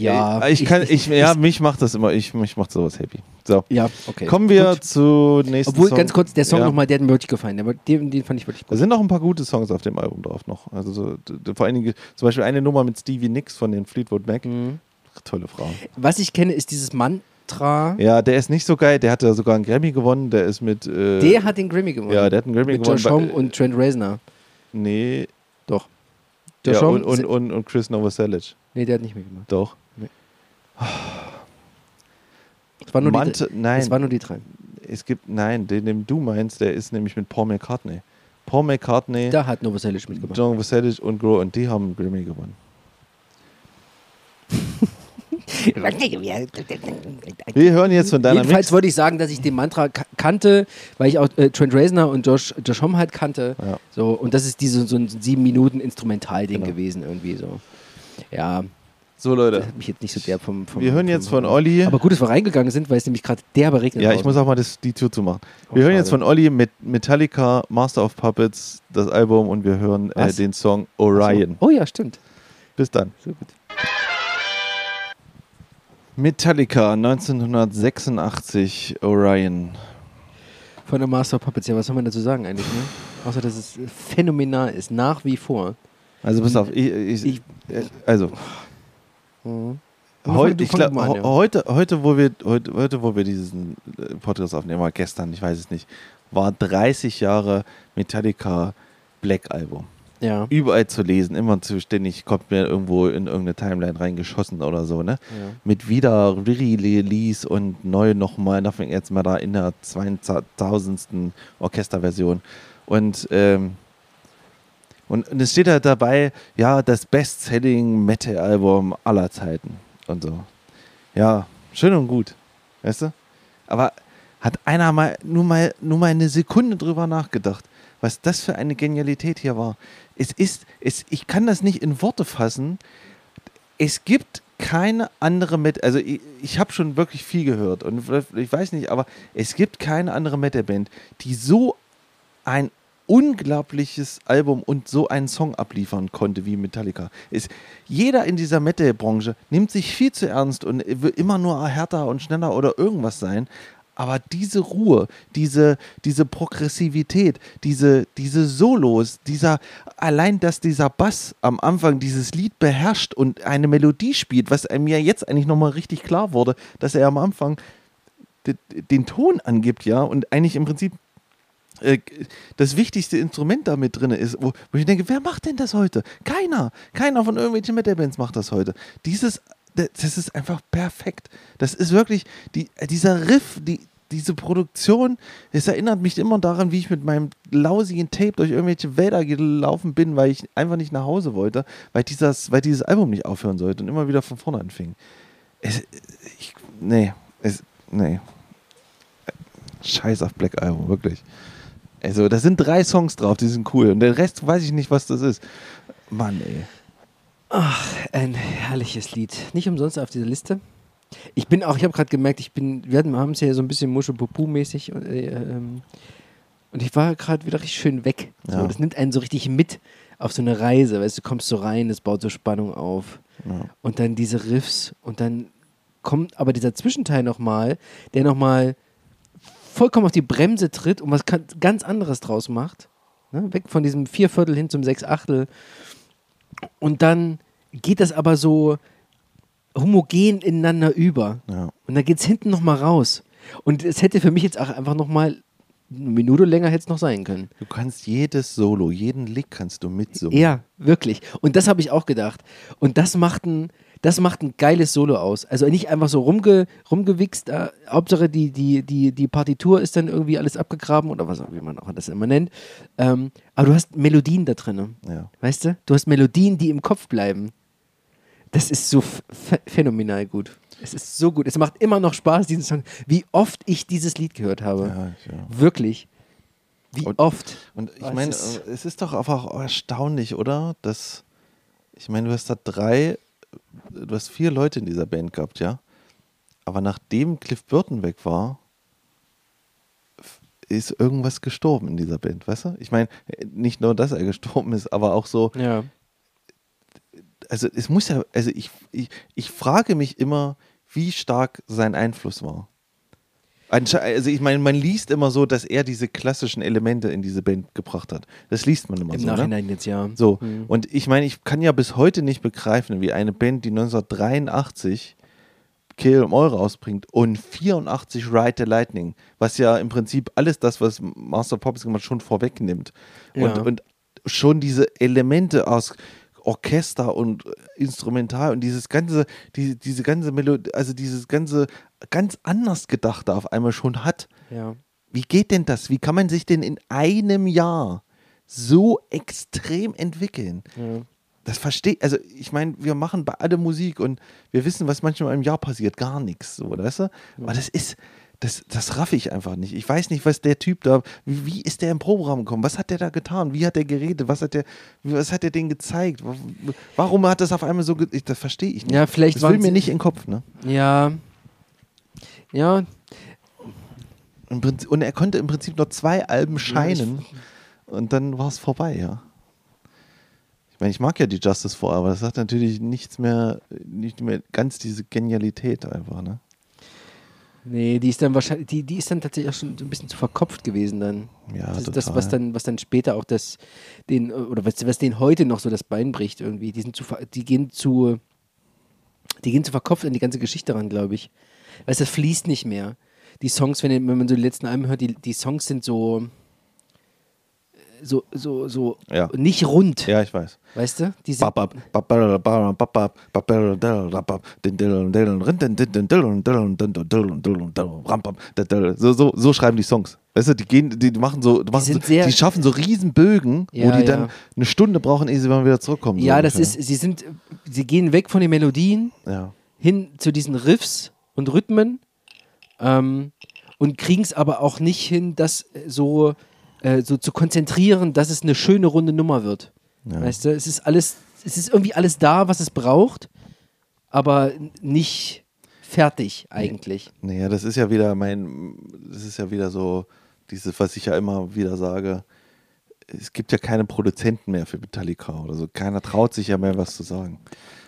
Ja. Äh, ich kann, ich, ja, mich macht das immer, ich, mich macht sowas happy. So. ja, okay. Kommen wir Gut. zu nächsten Obwohl, Song. ganz kurz, der Song Ja. nochmal, der hat mir wirklich gefallen. Der, den, den fand ich wirklich Da gut. sind noch ein paar gute Songs auf dem Album drauf noch. Also so, vor allen Dingen zum Beispiel eine Nummer mit Stevie Nicks von den Fleetwood Mac. Mhm. Tolle Frau. Was ich kenne, ist dieses Mantra. Ja, der ist nicht so geil. Der hat ja sogar einen Grammy gewonnen. Der ist mit. Äh, Der hat den Grammy gewonnen. Ja, der hat einen Grammy Mit gewonnen. Josh Homme und Trent Reznor. Nee. Doch. Ja, Josh und, Homme. und, und, und Chris Novoselic. nee, der hat nicht mitgemacht. Doch. Es waren nur, Mante, die, nein, es waren nur die drei. es gibt. Nein, den, den du meinst, der ist nämlich mit Paul McCartney. Paul McCartney, Da hat Novoselic mitgemacht. John Novoselic und Grohl und die haben einen Grammy gewonnen. Wir hören jetzt von deiner Jedenfalls Mix. wollte ich sagen, dass ich den Mantra ka- kannte, weil ich auch äh, Trent Reznor und Josh, Josh Homme halt kannte. Ja. So, und das ist diese, so ein sieben Minuten Instrumentalding Genau. gewesen irgendwie so. Ja, So, Leute. das hat mich jetzt nicht so derb vom, vom Wir hören vom- jetzt von Olli. Aber gut, dass wir reingegangen sind, weil es nämlich gerade derbe regnet. Ja, ich muss auch mal das, die Tür zumachen. Oh, Wir hören jetzt schade. von Olli mit Metallica, Master of Puppets, das Album und wir hören äh, den Song Orion. Oh ja, stimmt. Bis dann. So gut. Metallica 1986, Orion. Von der Master of Puppets, ja, was soll man dazu sagen eigentlich, ne? Außer, dass es phänomenal ist, nach wie vor. Also pass auf, ich, ich, Ich- äh, also Mhm. heute, ich glaub, an, ja. heute, heute, wo wir heute, heute, wo wir diesen äh, Podcast aufnehmen, war gestern, ich weiß es nicht, war 30 Jahre Metallica Black Album. Ja. Überall zu lesen, immer zu ständig kommt mir irgendwo in irgendeine Timeline reingeschossen oder so, ne? ja. mit wieder Re-Release und neu nochmal, Nothing jetzt mal da in der 2000. Orchesterversion. Und, ähm, und, und es steht halt dabei, ja, das Best-Selling Metal-Album aller Zeiten und so. Ja, schön und gut, weißt du? Aber hat einer mal nur mal nur mal eine Sekunde drüber nachgedacht, was das für eine Genialität hier war? Es ist, es, ich kann das nicht in Worte fassen, es gibt keine andere Met also ich, ich habe schon wirklich viel gehört und ich weiß nicht, aber es gibt keine andere Metalband, die so ein unglaubliches Album und so einen Song abliefern konnte wie Metallica. Es, jeder in dieser Metal-Branche nimmt sich viel zu ernst und will immer nur härter und schneller oder irgendwas sein. Aber diese Ruhe, diese, diese Progressivität, diese, diese Solos, dieser, allein, dass dieser Bass am Anfang dieses Lied beherrscht und eine Melodie spielt, was ja jetzt eigentlich nochmal richtig klar wurde, dass er am Anfang de- den Ton angibt, ja, und eigentlich im Prinzip äh, das wichtigste Instrument da mit drin ist, wo, wo ich denke, wer macht denn das heute? Keiner. Keiner von irgendwelchen Metal-Bands macht das heute. Dieses, das ist einfach perfekt. Das ist wirklich, die, dieser Riff, die, diese Produktion, es erinnert mich immer daran, wie ich mit meinem lausigen Tape durch irgendwelche Wälder gelaufen bin, weil ich einfach nicht nach Hause wollte, weil, dieses, weil dieses Album nicht aufhören sollte und immer wieder von vorne anfing. Es, ich, nee, es, nee. Scheiß auf Black Album, wirklich. Also, da sind drei Songs drauf, die sind cool. Und der Rest weiß ich nicht, was das ist. Mann, ey. Ein herrliches Lied. Nicht umsonst auf dieser Liste. Ich bin auch, ich habe gerade gemerkt, ich bin, wir haben es ja so ein bisschen Muschelpupu-mäßig äh, ähm, und ich war gerade wieder richtig schön weg. So, Ja. Das nimmt einen so richtig mit auf so eine Reise, weißt du, kommst so rein, es baut so Spannung auf Ja. und dann diese Riffs und dann kommt aber dieser Zwischenteil nochmal, der nochmal vollkommen auf die Bremse tritt und was ganz anderes draus macht. Ne? Weg von diesem Vierviertel hin zum Sechsachtel. Und dann geht das aber so homogen ineinander über. Ja. Und dann geht es hinten nochmal raus. Und es hätte für mich jetzt auch einfach nochmal eine Minute länger hätte es noch sein können. Du kannst jedes Solo, jeden Lick kannst du mitsummen. Ja, wirklich. Und das habe ich auch gedacht. Und das macht ein, Das macht ein geiles Solo aus. Also nicht einfach so rumge, rumgewichst. Äh, Hauptsache die, die, die, die Partitur ist dann irgendwie alles abgegraben oder was auch wie man auch das immer nennt. Ähm, aber du hast Melodien da drin. Ja. Weißt du? Du hast Melodien, die im Kopf bleiben. Das ist so phänomenal gut. Es ist so gut. Es macht immer noch Spaß, diesen Song. Wie oft ich dieses Lied gehört habe. Ja, ja. Wirklich. Wie Und- oft. Und ich meine, es ist doch einfach erstaunlich, oder? Dass, ich meine, du hast da drei, du hast vier Leute in dieser Band gehabt, ja? Aber nachdem Cliff Burton weg war, ist irgendwas gestorben in dieser Band, weißt du? Ich meine, nicht nur, dass er gestorben ist, aber auch so, Ja. also es muss ja, also ich, ich, ich frage mich immer, wie stark sein Einfluss war. Also ich meine, man liest immer so, dass er diese klassischen Elemente in diese Band gebracht hat. Das liest man immer Im so. Ne? Nachhinein jetzt ja. So, Hm. und ich meine, ich kann ja bis heute nicht begreifen, wie eine Band, die 1983 Kill 'Em All rausbringt und 84 Ride the Lightning, was ja im Prinzip alles das, was Master Puppets gemacht schon vorwegnimmt. Und, Ja. und schon diese Elemente aus Orchester und Instrumental und dieses ganze, die, diese ganze Melodie, also dieses ganze ganz anders gedachte auf einmal schon hat. Ja. Wie geht denn das? Wie kann man sich denn in einem Jahr so extrem entwickeln? ja. Das verstehe also ich meine, wir machen bei alle Musik und wir wissen, was manchmal im Jahr passiert, gar nichts, so, weißt du? Aber das ist, das, das raff ich einfach nicht. Ich weiß nicht, was der Typ da, wie, wie ist der im Proberaum gekommen? Was hat der da getan? Wie hat der geredet? Was hat der, was hat der denen gezeigt? Wa- Warum hat das auf einmal so, ich, das verstehe ich nicht. Ja, vielleicht das will mir nicht in den Kopf, ne? Ja. Ja. Und er konnte im Prinzip nur zwei Alben scheinen und dann war es vorbei, ja. Ich meine, ich mag ja die Justice for, aber das hat natürlich nichts mehr, nicht mehr ganz diese Genialität einfach, ne? Nee, die ist dann wahrscheinlich, die, die ist dann tatsächlich auch schon so ein bisschen zu verkopft gewesen dann. Ja, das ist total. das, was dann, was dann später auch das, den, oder was, was denen heute noch so das Bein bricht irgendwie. Die sind zu, die gehen zu, die gehen zu verkopft an die ganze Geschichte ran, glaube ich. Weißt du, das fließt nicht mehr. Die Songs, wenn, wenn man so die letzten Alben hört, die, die Songs sind so, so, so, so Ja. nicht rund, Ja, ich weiß. weißt du? Diese. So, so, so schreiben die Songs. Weißt du, die gehen, die machen so, die, machen sind so, die schaffen so riesen Bögen, wo Ja, die dann ja. eine Stunde brauchen, ehe sie mal wieder zurückkommen. so ja, das ungefähr. ist, sie sind, sie gehen weg von den Melodien hin zu diesen Riffs und Rhythmen ähm, und kriegen es aber auch nicht hin, das äh, so, äh, so zu konzentrieren, dass es eine schöne runde Nummer wird. Ja. Weißt du, es ist alles, es ist irgendwie alles da, was es braucht, aber nicht fertig eigentlich. Naja, das ist ja wieder mein, das ist ja wieder so, dieses, was ich ja immer wieder sage, es gibt ja keine Produzenten mehr für Metallica oder so. Keiner traut sich ja mehr was zu sagen.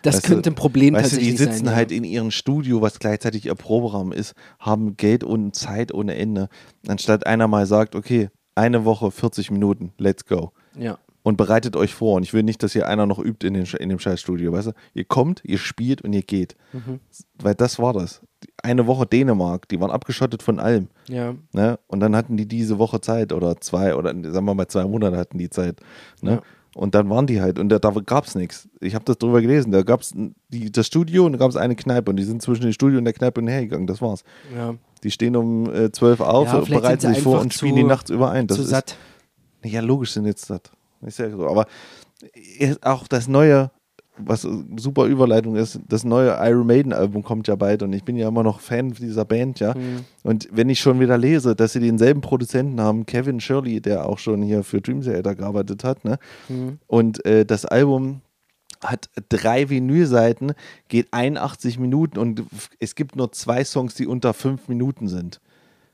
Das Weißt könnte ein Problem weißt tatsächlich die sitzen sein. ja. halt in ihrem Studio, was gleichzeitig ihr Proberaum ist, haben Geld und Zeit ohne Ende. Anstatt einer mal sagt, okay, eine Woche, 40 Minuten, let's go. ja. Und bereitet euch vor. Und ich will nicht, dass hier einer noch übt in, den, in dem Scheißstudio, weißt du? Ihr kommt, ihr spielt und ihr geht. Mhm. Weil das war das. Eine Woche Dänemark, die waren abgeschottet von allem. ja. Ne? Und dann hatten die diese Woche Zeit oder zwei oder sagen wir mal zwei Monate hatten die Zeit. Ne? Ja. Und dann waren die halt und da, da gab es nichts. Ich habe das drüber gelesen. Da gab es das Studio und da gab es eine Kneipe und die sind zwischen dem Studio und der Kneipe hergegangen. Das war's. ja. Die stehen um äh, 12 auf, Ja, bereiten sich vor und spielen die nachts über ein. Das zu ist, satt. ja, logisch sind jetzt das. Ist ja so. Aber erst auch das neue, was super Überleitung ist, das neue Iron Maiden Album kommt ja bald und ich bin ja immer noch Fan dieser Band, ja. Mhm. Und wenn ich schon wieder lese, dass sie denselben Produzenten haben, Kevin Shirley, der auch schon hier für Dream Theater gearbeitet hat, ne? Mhm. Und äh, das Album hat drei Vinylseiten, geht 81 Minuten und es gibt nur zwei Songs, die unter fünf Minuten sind.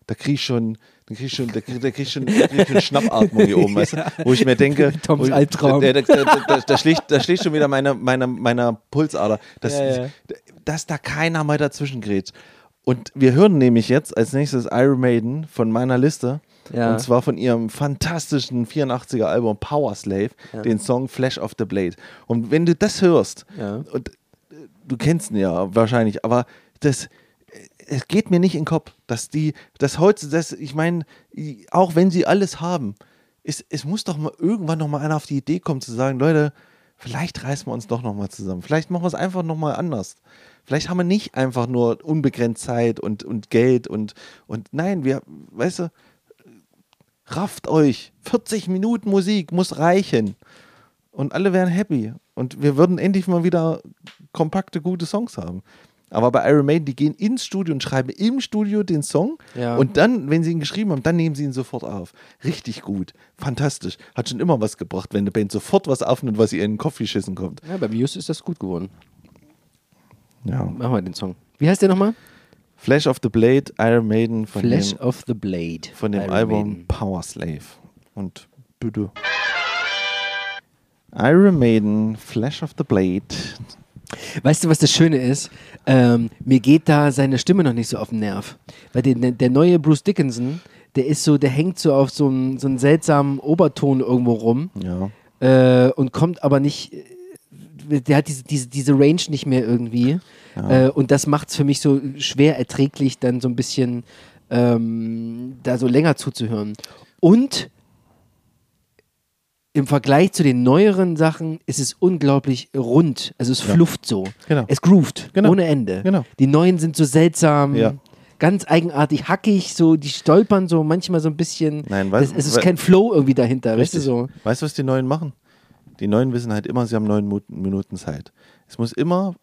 Da krieg ich schon, da krieg ich schon, da krieg, da krieg ich schon, da krieg ich schon Schnappatmung hier oben, weißt du? Wo ich mir denke, Toms ich, Albtraum. Da, da, da, da, schlägt, da schlägt schon wieder meine, meine, meiner Pulsader. Das, Ja, ja. Dass da keiner mal dazwischen gerät. Und wir hören nämlich jetzt als nächstes Iron Maiden von meiner Liste. Ja. Und zwar von ihrem fantastischen 84er Album Power Slave, den Song Flash of the Blade. Und wenn du das hörst, und äh, du kennst ihn ja wahrscheinlich, aber das, es geht mir nicht in den Kopf, dass die, dass heute, das, ich meine, auch wenn sie alles haben, es, es muss doch mal irgendwann noch mal einer auf die Idee kommen zu sagen, Leute, vielleicht reißen wir uns doch nochmal zusammen. Vielleicht machen wir es einfach nochmal anders. Vielleicht haben wir nicht einfach nur unbegrenzt Zeit und, und Geld und, und nein, wir, weißt du, rafft euch. 40 Minuten Musik muss reichen. Und alle wären happy. Und wir würden endlich mal wieder kompakte, gute Songs haben. Aber bei Iron Maiden, die gehen ins Studio und schreiben im Studio den Song. Ja. Und dann, wenn sie ihn geschrieben haben, dann nehmen sie ihn sofort auf. Richtig gut. Fantastisch. Hat schon immer was gebracht, wenn eine Band sofort was aufnimmt, was ihr in den Kopf geschissen kommt. Ja, bei Muse ist das gut geworden. Ja. Machen wir den Song. Wie heißt der nochmal? Flash of the Blade, Iron Maiden von Flash dem, of the Blade. von dem Iron Album Maiden. Power Slave. Und bitte. Iron Maiden, Flash of the Blade. Weißt du, was das Schöne ist? Ähm, mir geht da seine Stimme noch nicht so auf den Nerv. Weil der, der neue Bruce Dickinson, der ist so, der hängt so auf so einem, so einem seltsamen Oberton irgendwo rum Ja. äh, und kommt aber nicht, äh, der hat diese, diese, diese Range nicht mehr irgendwie. Äh, und das macht es für mich so schwer erträglich, dann so ein bisschen ähm, da so länger zuzuhören. Und im Vergleich zu den neueren Sachen ist es unglaublich rund. Also es Ja. flufft so. Genau. Es groovt Genau. ohne Ende. Genau. Die neuen sind so seltsam, Ja. ganz eigenartig, hackig, so die stolpern so manchmal so ein bisschen. Nein, was- es, es ist kein Flow irgendwie dahinter, weißt du so. Weißt du, was die Neuen machen? Die Neuen wissen halt immer, sie haben neun Minuten Zeit. Es muss immer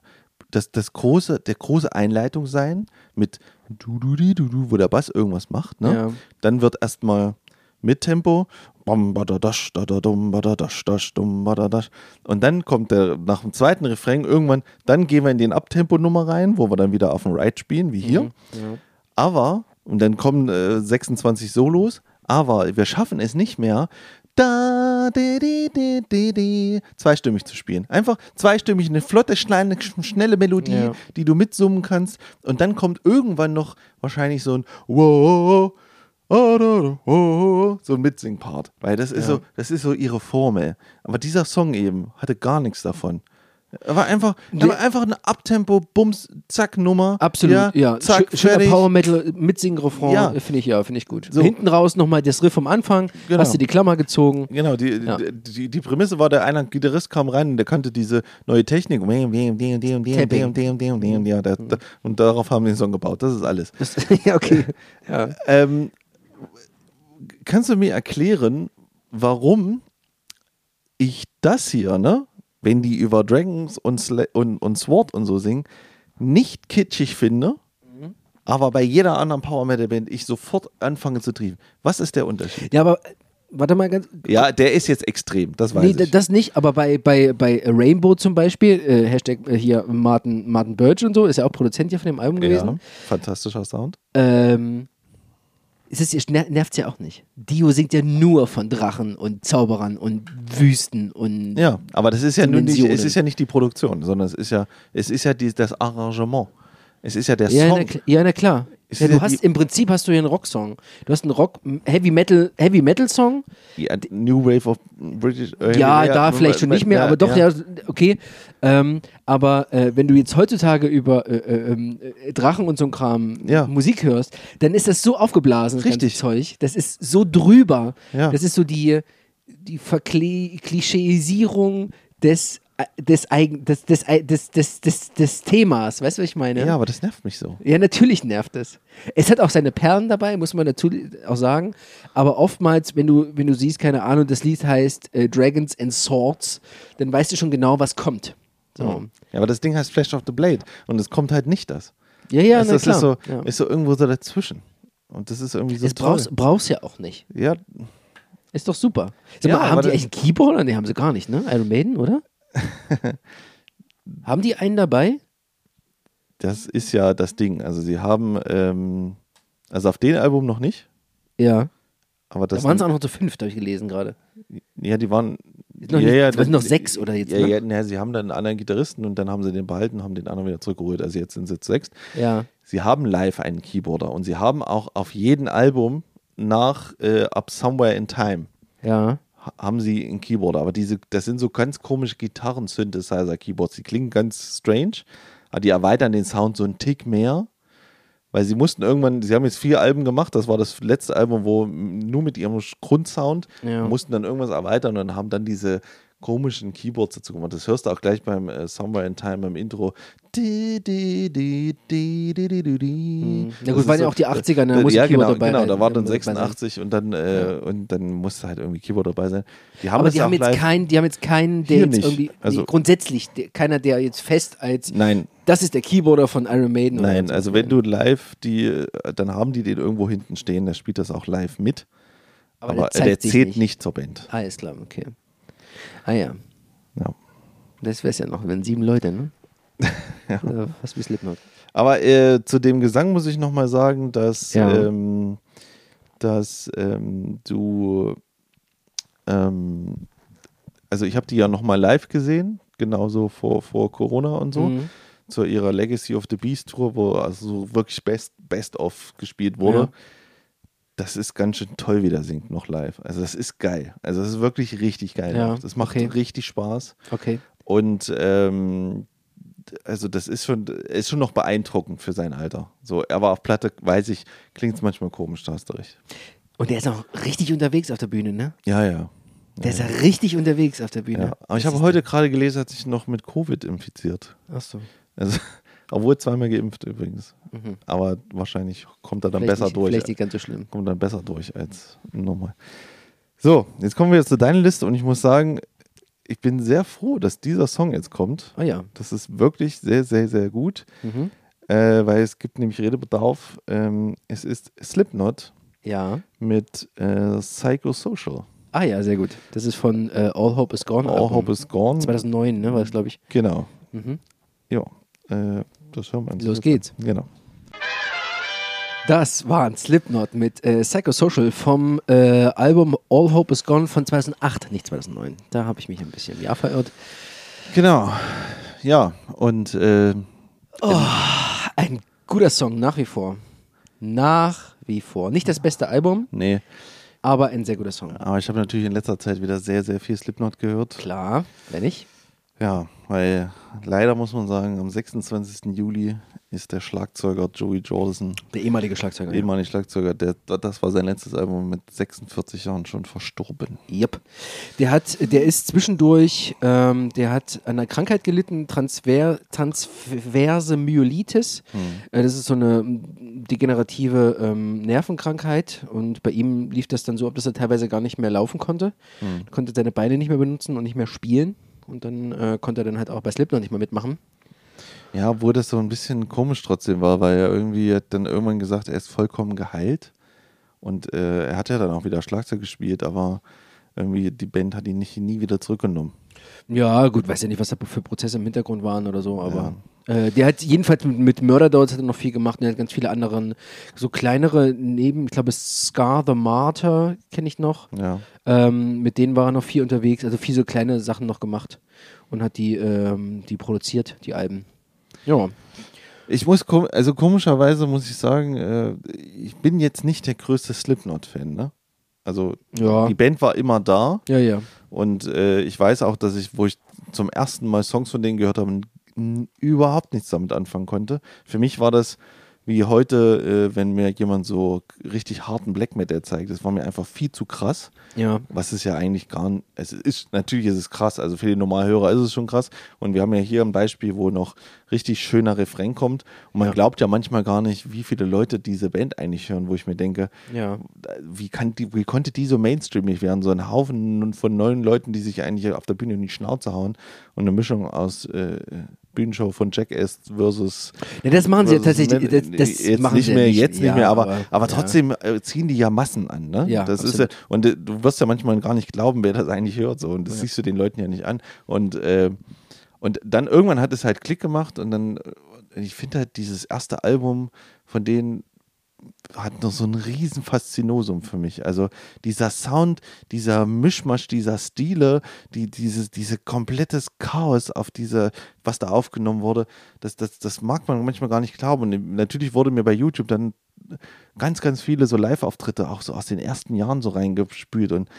das, das große, der große Einleitung sein mit du, du, di, du, du, wo der Bass irgendwas macht. Ne? Ja. Dann wird erstmal mit Tempo und dann kommt der nach dem zweiten Refrain irgendwann, dann gehen wir in den Abtempo-Nummer rein, wo wir dann wieder auf dem Ride spielen, wie hier. Aber, und dann kommen äh, 26 Solos, aber wir schaffen es nicht mehr, da, di, di, di, di, zweistimmig zu spielen. Einfach zweistimmig, eine flotte, schnelle, schnelle Melodie, Ja. die du mitsummen kannst. Und dann kommt irgendwann noch wahrscheinlich so ein Wow, oh, so ein Mitsing-Part. Weil das ist, Ja. so, das ist so ihre Formel. Aber dieser Song eben hatte gar nichts davon. Er war einfach, er war einfach eine Abtempo, Bums, Zack, Nummer. Absolut, ja. Zack, Schö- Schöner fertig. Power Metal mitsingen Refrain, Ja. äh, finde ich ja, finde ich gut. So. Hinten raus nochmal das Riff vom Anfang, Genau. hast du die Klammer gezogen. Genau, die, Ja. die, die Prämisse war, der eine Gitarrist kam rein und der kannte diese neue Technik. Ja, und darauf haben wir den Song gebaut. Das ist alles. Das, ja, okay. Ja. Ähm, kannst du mir erklären, warum ich das hier, ne, wenn die über Dragons und, Sla und, und Sword und so singen, nicht kitschig finde, aber bei jeder anderen Power Metal Band ich sofort anfange zu trieben? Was ist der Unterschied? ja, aber warte mal ganz. Ja, der ist jetzt extrem, das weiß Nee, ich. das nicht, aber bei, bei, bei Rainbow zum Beispiel, äh, Hashtag äh, hier Martin, Martin Birch und so, ist ja auch Produzent hier von dem Album ja, gewesen. fantastischer Sound. Ähm, es ist, ner nervt ja auch nicht. Dio singt ja nur von Drachen und Zauberern und Wüsten und Ja, aber das ist ja nun nicht, es ist ja nicht die Produktion, sondern es ist ja, es ist ja die, das Arrangement. Es ist ja der Ja, Song. na, ja, na klar. Ja, du hast im Prinzip hast du hier einen Rocksong. Du hast einen Rock Heavy Metal Heavy Metal Song. Ja, New Wave of British. äh, Ja, da vielleicht schon nicht mehr, aber doch ja, okay. Ähm, aber äh, wenn du jetzt heutzutage über äh, äh, ähm, äh, Drachen und so ein Kram. Musik hörst, dann ist das so aufgeblasen, das Richtig. Zeug. Das ist so drüber. Ja. Das ist so die die Verkle Klischeisierung des des, eigen, des, des, des, des, des, des Themas, weißt du, was ich meine? Ja, aber das nervt mich so. Ja, natürlich nervt es. Es hat auch seine Perlen dabei, muss man dazu auch sagen. Aber oftmals, wenn du, wenn du siehst, keine Ahnung, das Lied heißt äh, Dragons and Swords, dann weißt du schon genau, was kommt. So. Ja, aber das Ding heißt Flash of the Blade und es kommt halt nicht das. Ja, ja, das na das klar. ist so, ja. ist so irgendwo so dazwischen. Und das ist irgendwie so Es toll. brauchst, brauchst ja auch nicht. Ja, Ist doch super. Sag Ja, mal, haben die eigentlich einen Keyboarder? Nee, haben sie gar nicht, ne? Iron Maiden, oder? haben die einen dabei? das ist ja das Ding. Also sie haben, ähm, also auf dem Album noch nicht, Ja. aber Da das waren es auch noch zu fünft, habe ich gelesen gerade. ja, die waren Noch ja, nicht- ja, das sind noch sechs oder jetzt, Ja, ne? ja, na, sie haben dann einen anderen Gitarristen und dann haben sie den behalten, haben den anderen wieder zurückgeholt. Also jetzt sind sie jetzt sechs. Ja. Sie haben live einen Keyboarder und sie haben auch auf jedem Album nach äh, Up Somewhere in Time Ja. Ha- haben sie einen Keyboarder. Aber diese, das sind so ganz komische Gitarren-Synthesizer-Keyboards. Die klingen ganz strange, aber die erweitern den Sound so einen Tick mehr. Weil sie mussten irgendwann, sie haben jetzt vier Alben gemacht, das war das letzte Album, wo nur mit ihrem Grundsound, Ja. mussten dann irgendwas erweitern und haben dann diese komischen Keyboards dazu gemacht. Das hörst du auch gleich beim äh, Somewhere in Time im Intro. Di, di, di. Mhm. Ja gut, waren so- ja auch die 80er, da äh, muss ja, genau, dabei genau, da war dann dabei sein. 86 und dann, äh, und dann musste halt irgendwie Keyboard dabei sein. Die haben Aber die haben, jetzt keinen, die haben jetzt keinen, der jetzt nicht. irgendwie, Also- nee, grundsätzlich, der, keiner, der jetzt fest als, Nein, das ist der Keyboarder von Iron Maiden. oder nein, so. also wenn du live die, äh, dann haben die den irgendwo hinten stehen, der spielt das auch live mit. aber, Aber, der, äh, der sich zählt nicht. nicht. zur Band. Ah, ist klar, okay. Ah ja, Ja. das wäre es ja noch, wenn sieben Leute, ne? Oder fast wie Slipknot. Aber äh, zu dem Gesang muss ich nochmal sagen, dass, Ja. ähm, dass ähm, du, ähm, also ich habe die ja nochmal live gesehen, genauso vor, vor Corona und so, Mhm. zu ihrer Legacy of the Beast Tour, wo also so wirklich Best, Best of gespielt wurde. Ja. Das ist ganz schön toll, wie der singt noch live. Also das ist geil. Also das ist wirklich richtig geil. Ja, Das macht okay. richtig Spaß. Okay. Und ähm, also das ist schon, ist schon noch beeindruckend für sein Alter. So, er war auf Platte, weiß ich, klingt es manchmal komisch, da hast du recht. Und der ist auch richtig unterwegs auf der Bühne, ne? Ja, ja. Der ist ja richtig unterwegs auf der Bühne. ja. Aber ich habe heute gerade gelesen, hat sich noch mit Covid infiziert. Ach so. Also, obwohl zweimal geimpft übrigens. Mhm. Aber wahrscheinlich kommt er dann Vielleicht besser nicht, durch. Vielleicht nicht ganz so schlimm. Kommt dann besser durch als normal. So, jetzt kommen wir jetzt zu deiner Liste und ich muss sagen, ich bin sehr froh, dass dieser Song jetzt kommt. Ah ja. Das ist wirklich sehr, sehr, sehr gut. Mhm. äh, weil es gibt nämlich Redebedarf. Ähm, es ist Slipknot Ja. mit äh, Psychosocial. Ah ja, sehr gut. Das ist von äh, All Hope is Gone. All Album. Hope is Gone. 2009, ne, war das, glaube ich. Genau. Mhm. Ja, äh, das hören wir uns Los geht's. Genau. Das war ein Slipknot mit äh, Psychosocial vom äh, Album All Hope is Gone von 2008, nicht 2009. Da habe ich mich ein bisschen im Jahr verirrt. Genau. Ja, und äh, Ein guter Song, nach wie vor. Nach wie vor. Nicht das beste Album, nee, aber ein sehr guter Song. aber ich habe natürlich in letzter Zeit wieder sehr, sehr viel Slipknot gehört. Klar, wenn nicht. Ja, weil leider muss man sagen, am 26. Juli ist der Schlagzeuger Joey Jordison, Der ehemalige Schlagzeuger. ehemaliger Schlagzeuger, der, das war sein letztes Album mit 46 Jahren schon verstorben. Yep. Der hat, der ist zwischendurch, ähm, der hat an einer Krankheit gelitten, Transfer, transverse Myelitis. Äh, das ist so eine degenerative ähm, Nervenkrankheit und bei ihm lief das dann so ab, dass er teilweise gar nicht mehr laufen konnte, konnte seine Beine nicht mehr benutzen und nicht mehr spielen. Und dann äh, konnte er dann halt auch bei Slipknot nicht mehr mitmachen. Ja, obwohl das so ein bisschen komisch trotzdem war, weil er irgendwie hat dann irgendwann gesagt, er ist vollkommen geheilt. Und äh, er hat ja dann auch wieder Schlagzeug gespielt, aber irgendwie die Band hat ihn nicht, nie wieder zurückgenommen. Ja, gut, weiß ja nicht, was da für Prozesse im Hintergrund waren oder so, aber äh, der hat jedenfalls mit, mit Murder Dolls hat er noch viel gemacht und er hat ganz viele andere, so kleinere neben, ich glaube, Scar the Martyr kenne ich noch. Ja. Ähm, mit denen war er noch viel unterwegs, also viel so kleine Sachen noch gemacht und hat die, ähm, die produziert, die Alben. Ja. Ich muss, kom also komischerweise muss ich sagen, äh, ich bin jetzt nicht der größte Slipknot-Fan, ne? Also Ja. die Band war immer da Ja, ja. und äh, ich weiß auch, dass ich, wo ich zum ersten Mal Songs von denen gehört habe, überhaupt nichts damit anfangen konnte. Für mich war das wie heute, äh, wenn mir jemand so richtig harten Black Metal zeigt, das war mir einfach viel zu krass. Ja. Was ist ja eigentlich gar nicht, es ist, natürlich ist es krass, also für die Normalhörer ist es schon krass. Und wir haben ja hier ein Beispiel, wo noch richtig schöner Refrain kommt. Und man Ja. glaubt ja manchmal gar nicht, wie viele Leute diese Band eigentlich hören, wo ich mir denke, Ja. wie, kann die, wie konnte die so mainstreamig werden? So ein Haufen von neuen Leuten, die sich eigentlich auf der Bühne in die Schnauze hauen und eine Mischung aus äh, Bühnenshow von Jackass versus ja das machen sie ja tatsächlich. Das, das jetzt machen nicht sie mehr, ja jetzt nicht Ja, mehr, aber, aber, ja. trotzdem äh, ziehen die ja Massen an, ne? Ja, das ist ja, und äh, du wirst ja manchmal gar nicht glauben, wer das eigentlich hört, so und das siehst du den Leuten ja nicht an und äh, und dann irgendwann hat es halt Klick gemacht und dann äh, ich finde halt dieses erste Album von denen hat noch so ein riesen Faszinosum für mich. Also dieser Sound, dieser Mischmasch dieser Stile, die, dieses, diese komplettes Chaos auf diese, was da aufgenommen wurde, das, das, das mag man manchmal gar nicht glauben. Und natürlich wurde mir bei YouTube dann ganz, ganz viele so Live-Auftritte auch so aus den ersten Jahren so reingespült und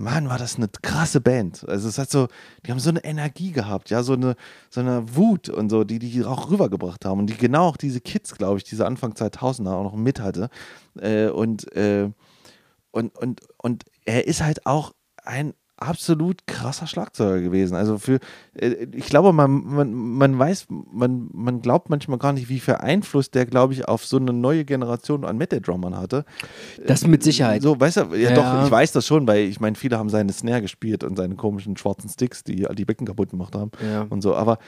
Mann, war das eine krasse Band. Also es hat so, die haben so eine Energie gehabt, ja, so eine, so eine Wut und so, die die auch rübergebracht haben und die genau auch diese Kids, glaube ich, diese Anfang 2000er auch noch mit hatte. Äh, und, äh, und, und, und er ist halt auch ein absolut krasser Schlagzeuger gewesen. Also für, äh, ich glaube, man, man, man weiß, man, man glaubt manchmal gar nicht, wie viel Einfluss der, glaube ich, auf so eine neue Generation an Metal-Drummern hatte. Das mit Sicherheit. So, weißt du, ja, Ja, doch, ich weiß das schon, weil ich meine, viele haben seine Snare gespielt und seine komischen schwarzen Sticks, die die Becken kaputt gemacht haben Ja. und so. Aber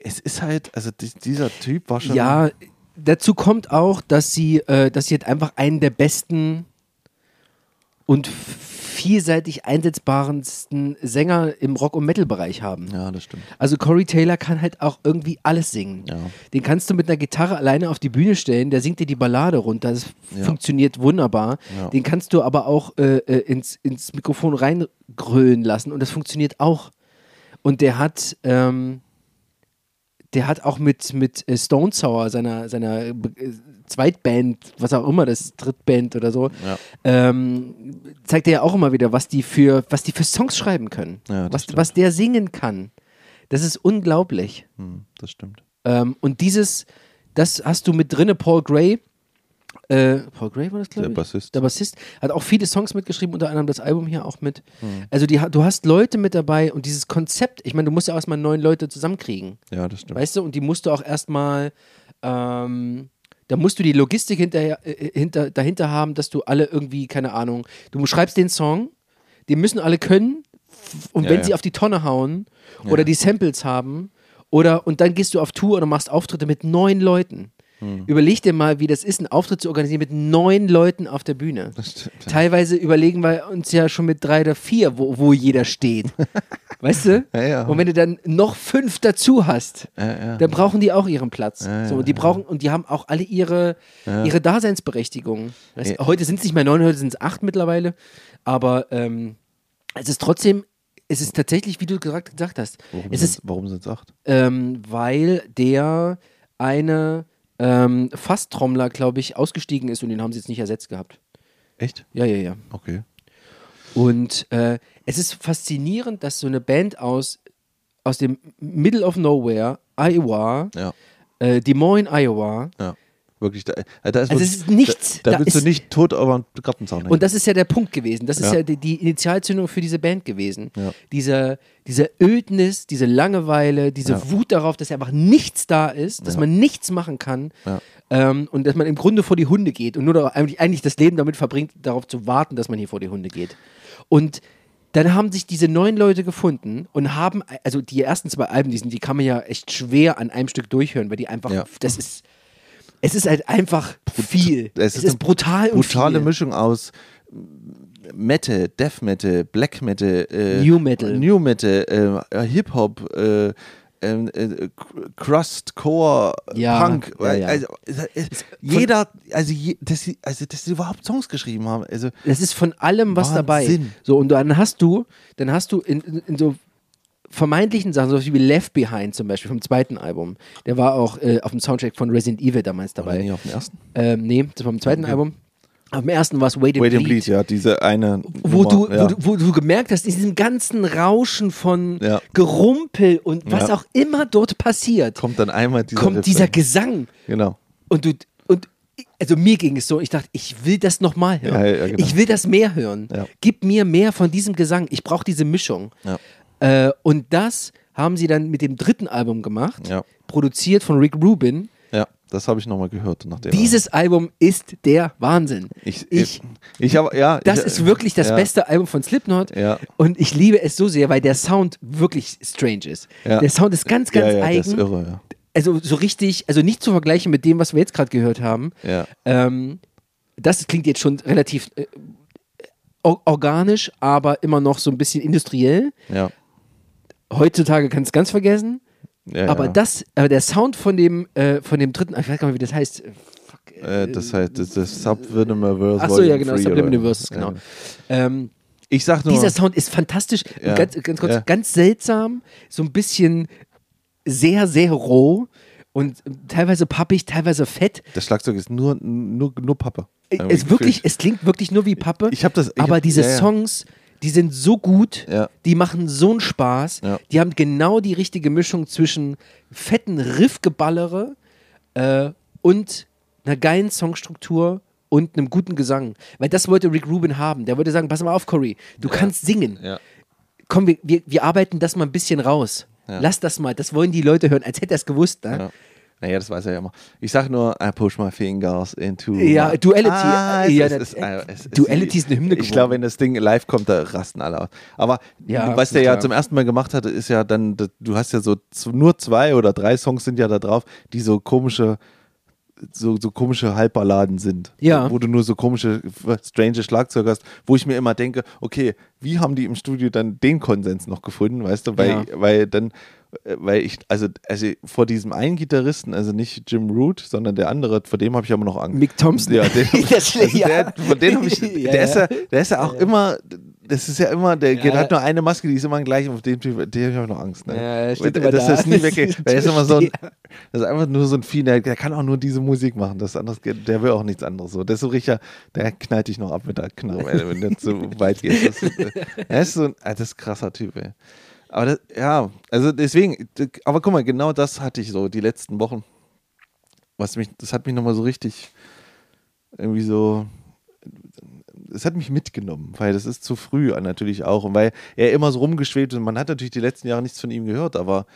es ist halt, also die, dieser Typ war schon. Ja, dazu kommt auch, dass sie, äh, dass sie halt einfach einen der besten und vielseitig einsetzbarensten Sänger im Rock- und Metal-Bereich haben. Ja, das stimmt. Also Corey Taylor kann halt auch irgendwie alles singen. Ja. Den kannst du mit einer Gitarre alleine auf die Bühne stellen, der singt dir die Ballade runter, das Ja. funktioniert wunderbar. Ja. Den kannst du aber auch äh, äh, ins, ins Mikrofon reingrölen lassen und das funktioniert auch. Und der hat, ähm, der hat auch mit, mit äh, Stone Sour, seiner, seiner äh, Zweitband, was auch immer, das ist Drittband oder so, Ja. ähm, zeigt er ja auch immer wieder, was die für, was die für Songs schreiben können. Ja, was, stimmt. was der singen kann. Das ist unglaublich. Hm, das stimmt. Ähm, und dieses, das hast du mit drinne, Paul Gray. Äh, Paul Gray war das, glaube Der ich? Bassist. Der Bassist. Hat auch viele Songs mitgeschrieben, unter anderem das Album hier auch mit. Hm. Also die, du hast Leute mit dabei und dieses Konzept, ich meine, du musst ja erstmal neun Leute zusammenkriegen. Ja, das stimmt. Weißt du? Und die musst du auch erstmal, ähm, da musst du die Logistik hinterher, äh, hinter, dahinter haben, dass du alle irgendwie, keine Ahnung, du schreibst den Song, den müssen alle können und Ja, wenn ja. sie auf die Tonne hauen Ja. oder die Samples haben oder und dann gehst du auf Tour oder machst Auftritte mit neun Leuten. Hm. Überleg dir mal, wie das ist, einen Auftritt zu organisieren mit neun Leuten auf der Bühne. Das stimmt. ja. Teilweise überlegen wir uns ja schon mit drei oder vier, wo, wo jeder steht. weißt du? Ja, ja. Und wenn du dann noch fünf dazu hast, dann brauchen die auch ihren Platz. So, die brauchen und die haben auch alle ihre, ihre Daseinsberechtigung. Weißt. Heute sind es nicht mehr neun, heute sind es acht mittlerweile. Aber ähm, es ist trotzdem, es ist tatsächlich, wie du gesagt, gesagt hast, Warum es sind ist, warum sind's acht? ähm, weil der eine ähm, Fasstrommler, glaube ich, ausgestiegen ist und den haben sie jetzt nicht ersetzt gehabt. Echt? Ja, ja, ja. Okay. Und äh, es ist faszinierend, dass so eine Band aus, aus dem Middle of Nowhere, Iowa, Ja. äh, Des Moines, Iowa, Ja. Wirklich, da, äh, da ist Also es ist nichts. Da, da, Da willst du nicht tot über einen Gartenzaun hängen. Und das ist ja der Punkt gewesen. Das ist Ja. ja, die, die Initialzündung für diese Band gewesen. Ja. Diese, diese Ödnis, diese Langeweile, diese Ja. Wut darauf, dass einfach nichts da ist, dass man nichts machen kann ähm, und dass man im Grunde vor die Hunde geht und nur eigentlich, eigentlich das Leben damit verbringt, darauf zu warten, dass man hier vor die Hunde geht. Und dann haben sich diese neun Leute gefunden und haben, also die ersten zwei Alben, die, sind, die kann man ja echt schwer an einem Stück durchhören, weil die einfach, das ist, es ist halt einfach viel. Es Es, ist ist, eine brutal und brutale viel. Mischung aus Metal, Death Metal, Black Metal, äh, New Metal. New Metal, äh, Hip Hop, äh, ähm, äh, Crust, Core, Ja, Punk. ja, ja. Also, jeder, also, je, dass sie, also dass sie überhaupt Songs geschrieben haben. Also, Das ist von allem was dabei. Wahnsinn. So, und dann hast du, dann hast du in, in so vermeintlichen Sachen, so wie Left Behind zum Beispiel vom zweiten Album. Der war auch äh, auf dem Soundtrack von Resident Evil damals dabei. nie auf dem ersten. Ähm, nee, das war im zweiten Okay. Album. Auf dem ersten war es Wait and Wait Bleed. Bleed, ja, diese eine. Wo, Nummer, du, ja. wo, du, wo du gemerkt hast, in diesem ganzen Rauschen von Ja. Gerumpel und was Ja. auch immer dort passiert, kommt dann einmal dieser kommt dieser Gesang. Genau. Und du, und also mir ging es so, ich dachte, ich will das nochmal hören. Ja, ja, genau. Ich will das mehr hören. Ja. Gib mir mehr von diesem Gesang. Ich brauche diese Mischung. Äh, und das haben sie dann mit dem dritten Album gemacht, Ja. produziert von Rick Rubin. Ja, das habe ich nochmal gehört. Nachdem Dieses Album ist der Wahnsinn. Ich, ich, ich, habe, ja. das ich, ist wirklich das ja, beste Album von Slipknot. Ja. Und ich liebe es so sehr, weil der Sound wirklich strange ist. Ja. Der Sound ist ganz, ganz ja, Der eigen. ist irre, ja. Also so richtig, also nicht zu vergleichen mit dem, was wir jetzt gerade gehört haben. Ja. Ähm, das klingt jetzt schon relativ äh, or- organisch, aber immer noch so ein bisschen industriell. Ja. Heutzutage kannst du es ganz vergessen. ja aber ja. das, aber der Sound von dem, äh, von dem dritten, ich weiß gar nicht, wie das heißt. Äh, Fuck, Äh, das heißt, das ist Subliminal Ach so, ja, genau, Subliminal Verses, genau. Ähm, Ich sag nur, dieser Sound ist fantastisch, Ja. ganz, ganz kurz, Ja. ganz seltsam, so ein bisschen sehr, sehr roh und teilweise pappig, teilweise fett. das Schlagzeug ist nur, nur, nur Pappe. Es, wirklich, es klingt wirklich nur wie Pappe. Ich hab das- ich aber hab- diese ja, ja. Songs, die sind so gut, Ja. die machen so einen Spaß. Ja. Die haben genau die richtige Mischung zwischen fetten Riffgeballere äh, und einer geilen Songstruktur und einem guten Gesang. Weil das wollte Rick Rubin haben. Der wollte sagen, pass mal auf, Corey, du kannst singen. Ja. komm, wir, wir, wir arbeiten das mal ein bisschen raus. Ja. Lass das mal, das wollen die Leute hören, als hätte er es gewusst. Ne? Ja. Naja, das weiß er ja immer. Ich sag nur, I push my fingers into. Ja, Duality. Ah, Ja, ist, ist, äh, ist, Duality ist eine Hymne Ich geworden. glaube, wenn das Ding live kommt, da rasten alle aus. Aber Ja, was der ja zum ersten Mal gemacht hatte, ist ja dann, du hast ja so nur zwei oder drei Songs sind ja da drauf, die so komische so, so komische Halbballaden sind. Ja. Wo du nur so komische, strange Schlagzeuge hast, wo ich mir immer denke, okay, wie haben die im Studio dann den Konsens noch gefunden, weißt du? Weil, Ja. weil dann, äh, weil ich, also, also vor diesem einen Gitarristen, also nicht Jim Root, sondern der andere, vor dem habe ich aber noch Angst. Mick Thompson. Ja, den, Das- also ja. der, von dem habe ich, Ja, der, ist ja. der ist ja auch immer, das ist ja immer, der Ja. hat nur eine Maske, die ist immer gleich, auf dem Typ, der habe ich noch Angst. Ne? Ja, Weil steht der- immer dass da. das nie weggeht. Weil er ist immer so ein, das ist einfach nur so ein Vieh, der, der kann auch nur diese Musik machen. Das anderes, der will auch nichts anderes. So, der ist so richtig, der knallt dich noch ab mit der Knarre, wenn der zu weit geht. Das, ist- er ist so ein, ah, das ist ein krasser Typ, ey. Aber das, ja, also deswegen, aber guck mal, genau das hatte ich so die letzten Wochen. Was mich, das hat mich nochmal so richtig irgendwie so, es hat mich mitgenommen, weil das ist zu früh natürlich auch und weil er immer so rumgeschwebt ist. und Man hat natürlich die letzten Jahre nichts von ihm gehört, aber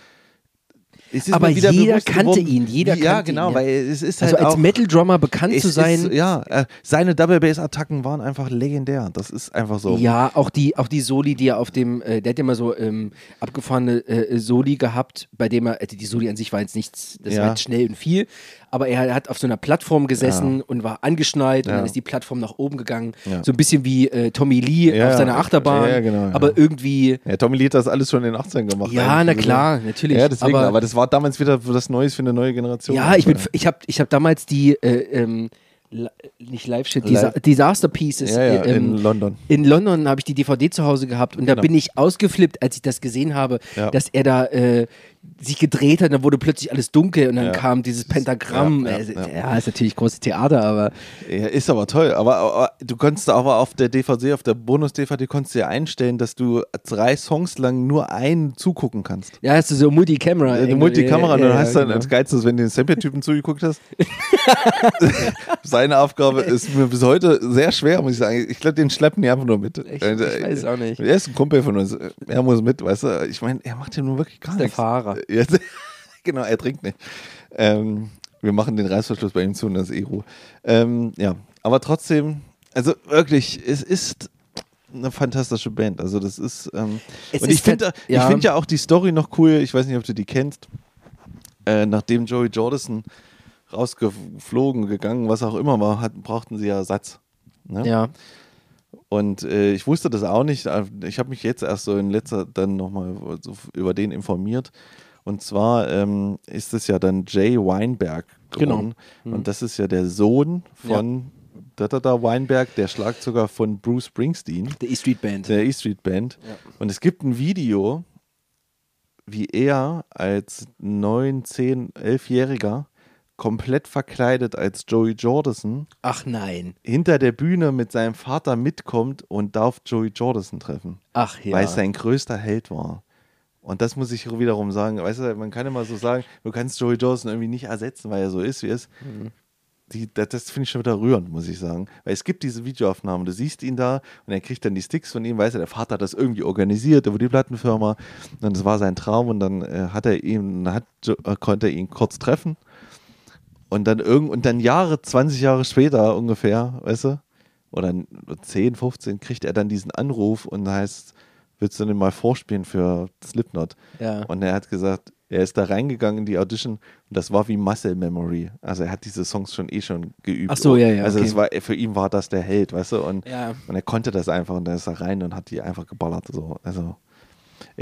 Aber jeder kannte geworden, ihn, jeder wie, Ja, kannte ihn, genau, ja. weil es ist Also halt als auch, Metal-Drummer bekannt es zu sein. Ist, ja, äh, seine Double Bass Attacken waren einfach legendär. Das ist einfach so. Ja, auch die, auch die Soli, die er auf dem, äh, der hat ja mal so ähm, abgefahrene äh, Soli gehabt, bei dem er, also die Soli an sich war jetzt nichts, das Ja. war jetzt schnell und viel, aber er hat auf so einer Plattform gesessen und war angeschnallt und Ja. dann ist die Plattform nach oben gegangen. Ja. So ein bisschen wie äh, Tommy Lee Ja, auf seiner Achterbahn, ja, genau, ja. aber irgendwie, Ja, Tommy Lee hat das alles schon in den 18 gemacht. ja, na Also, klar, natürlich. Ja, deswegen, aber, aber, das war damals wieder was Neues für eine neue Generation. ja, ich bin, ich habe ich hab damals die, äh, ähm, nicht Live-Shit, Disa Live- Disaster Pieces ja, ja, äh, ähm, in London. in London habe ich die DVD zu Hause gehabt und da Genau. bin ich ausgeflippt, als ich das gesehen habe, Ja. dass er da äh, sich gedreht hat, dann wurde plötzlich alles dunkel und dann Ja. kam dieses Pentagramm. Ja, Ja, ja, ja, ja. ist natürlich großes Theater, aber Ja, ist aber toll. Aber, aber du konntest aber auf der DVD, auf der Bonus-DVD, konntest du ja einstellen, dass du drei Songs lang nur einen zugucken kannst. ja, hast du so Multicamera. Eine irgendwie. Multikamera und ja, dann ja, hast du dann genau. als Geilstes, wenn du den Sample-Typen zugeguckt hast. Seine Aufgabe ist mir bis heute sehr schwer, muss ich sagen. Ich glaube, den schleppen die einfach nur mit. Ich, ich weiß auch nicht. Er ist ein Kumpel von uns. Er muss mit, weißt du. Ich meine, er macht ja nur wirklich gar ist der nichts. Fahrer. Ja, genau, er trinkt nicht. Ähm, wir machen den Reißverschluss bei ihm zu und das ist eh. Ähm, ja, aber trotzdem, also wirklich, es ist eine fantastische Band. Also das ist, ähm, und ich ist finde halt- ich ja. find ja auch die Story noch cool. Ich weiß nicht, ob du die kennst. Äh, nachdem Joey Jordison rausgeflogen, gegangen, was auch immer war, hat, brauchten sie ja Ersatz. Ne? Ja, Und äh, ich wusste das auch nicht. Ich habe mich jetzt erst so in letzter dann nochmal so über den informiert. Und zwar ähm, ist es ja dann Jay Weinberg geworden. Genau. Und das ist ja der Sohn von da, da, da Weinberg, der Schlagzeuger von Bruce Springsteen, der E-Street Band. der E-Street Band. Ja. Und es gibt ein Video, wie er als 9, 10, 11-Jähriger komplett verkleidet als Joey Jordison Ach nein. hinter der Bühne mit seinem Vater mitkommt und darf Joey Jordison treffen, Ach ja. weil es sein größter Held war. Und das muss ich wiederum sagen. Weißt du, man kann immer so sagen, du kannst Joey Jordison irgendwie nicht ersetzen, weil er so ist, wie er ist. Mhm. Die, das das finde ich schon wieder rührend, muss ich sagen. Weil es gibt diese Videoaufnahmen, du siehst ihn da und er kriegt dann die Sticks von ihm, weißt du, der Vater hat das irgendwie organisiert über die Plattenfirma und das war sein Traum und dann äh, hat er ihn, hat, äh, konnte er ihn kurz treffen und dann irgend und dann Jahre, 20 Jahre später ungefähr, weißt du, oder 10, 15, kriegt er dann diesen Anruf und heißt, willst du denn mal vorspielen für Slipknot? Ja. Und er hat gesagt, er ist da reingegangen in die Audition und das war wie Muscle Memory. Also er hat diese Songs schon eh schon geübt. Ach so, ja, ja, Also okay. es war, für ihn war das der Held, weißt du, und, Ja. und er konnte das einfach und dann ist er rein und hat die einfach geballert. So. Also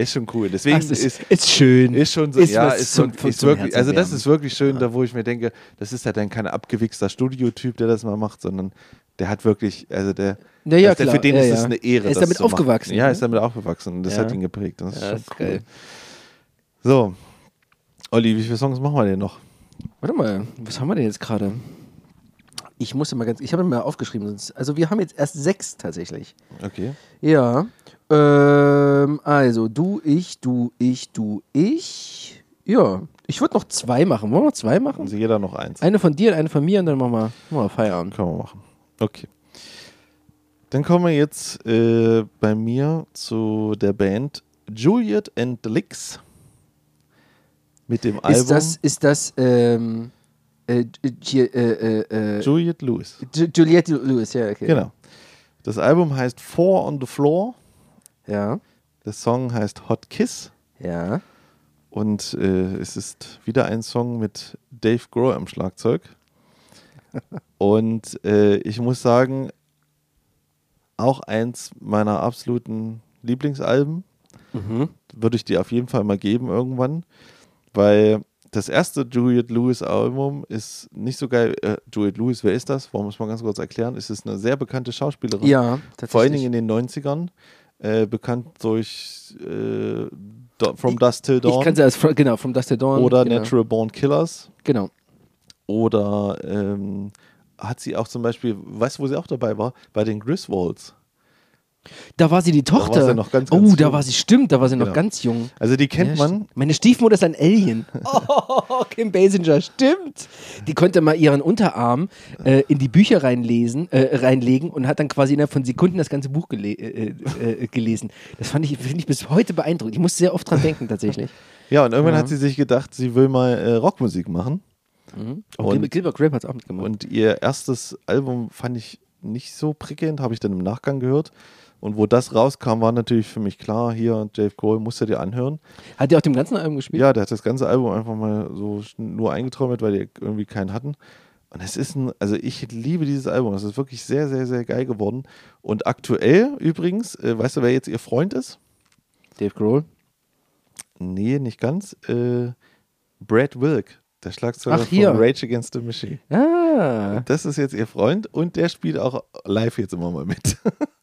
ist schon cool. Deswegen Ach, ist, ist, ist schön. ist schon so, Ist ja, ist, zum- zum- ist wirklich, also das ist wirklich schön, da wo ich mir denke, das ist ja dann kein abgewichster Studiotyp, der das mal macht, sondern der hat wirklich, also der, Ja, ja, dass der für den Ja, ist ja. es eine Ehre. Er ist damit aufgewachsen, Ja, ne? ist damit aufgewachsen und das Ja. hat ihn geprägt. Das ist Ja, schon ist cool. geil. So, Olli, wie viele Songs machen wir denn noch? Warte mal, was haben wir denn jetzt gerade? Ich muss mal ganz, ich habe mir mal aufgeschrieben, sonst, also wir haben jetzt erst sechs tatsächlich. Okay. Ja. Ähm, also du, ich, du, ich, du, ich. Ja. Ich würde noch zwei machen. Wollen wir noch zwei machen? Also jeder noch eins. Eine von dir und eine von mir und dann machen wir, machen wir Feierabend. Können wir machen. Okay. Dann kommen wir jetzt äh, bei mir zu der Band Juliet and the Licks mit dem Album Ist das, ist das, ähm, äh, äh, äh, äh, Juliet Lewis. Ju- Juliette Lewis, ja, okay. Genau. Das Album heißt Four on the Floor. Ja, Der Song heißt Hot Kiss. ja. Und äh, es ist wieder ein Song mit Dave Grohl am Schlagzeug. Und äh, ich muss sagen, auch eins meiner absoluten Lieblingsalben. Mhm. Würde ich dir auf jeden Fall mal geben irgendwann. Weil das erste Juliette Lewis Album ist nicht so geil. Äh, Juliette Lewis, wer ist das? Wir es mal ganz kurz erklären? Es ist eine sehr bekannte Schauspielerin. Ja, tatsächlich. Vor allen Dingen in den 90ern. Äh, bekannt durch äh, From Dust Till Ich Dawn. kann sie als, genau, From Dust to Dawn. Oder genau. Natural Born Killers. Genau. Oder ähm, hat sie auch zum Beispiel, weißt du, wo sie auch dabei war? Bei den Griswolds. Da war sie die war Tochter. sie noch ganz, oh, ganz da jung. war sie, stimmt, da war sie noch Genau. ganz jung. Also die kennt Ja, man. Meine Stiefmutter ist ein Alien. Oh, Kim Basinger, stimmt. Die konnte mal ihren Unterarm äh, in die Bücher reinlesen, äh, reinlegen und hat dann quasi innerhalb von Sekunden das ganze Buch gele äh, äh, gelesen. Das fand ich, finde ich bis heute beeindruckend. Ich muss sehr oft dran denken, tatsächlich. Ja, und irgendwann Ja. hat sie sich gedacht, sie will mal äh, Rockmusik machen. Auch Und- Gilbert, Gilbert Grape hat es auch mitgemacht. Und ihr erstes Album fand ich nicht so prickelnd, habe ich dann im Nachgang gehört. Und wo das rauskam, war natürlich für mich klar, hier, Dave Grohl, musst du dir anhören. Hat der auf dem ganzen Album gespielt? Ja, der hat das ganze Album einfach mal so nur eingetrommelt, weil die irgendwie keinen hatten. Und es ist ein, also ich liebe dieses Album. Es ist wirklich sehr, sehr, sehr geil geworden. Und aktuell übrigens, äh, weißt du, wer jetzt ihr Freund ist? Dave Grohl. Nee, nicht ganz. Äh, Brad Wilk, der Schlagzeuger Ach, von Rage Against the Machine. Ah, Das ist jetzt ihr Freund und der spielt auch live jetzt immer mal mit.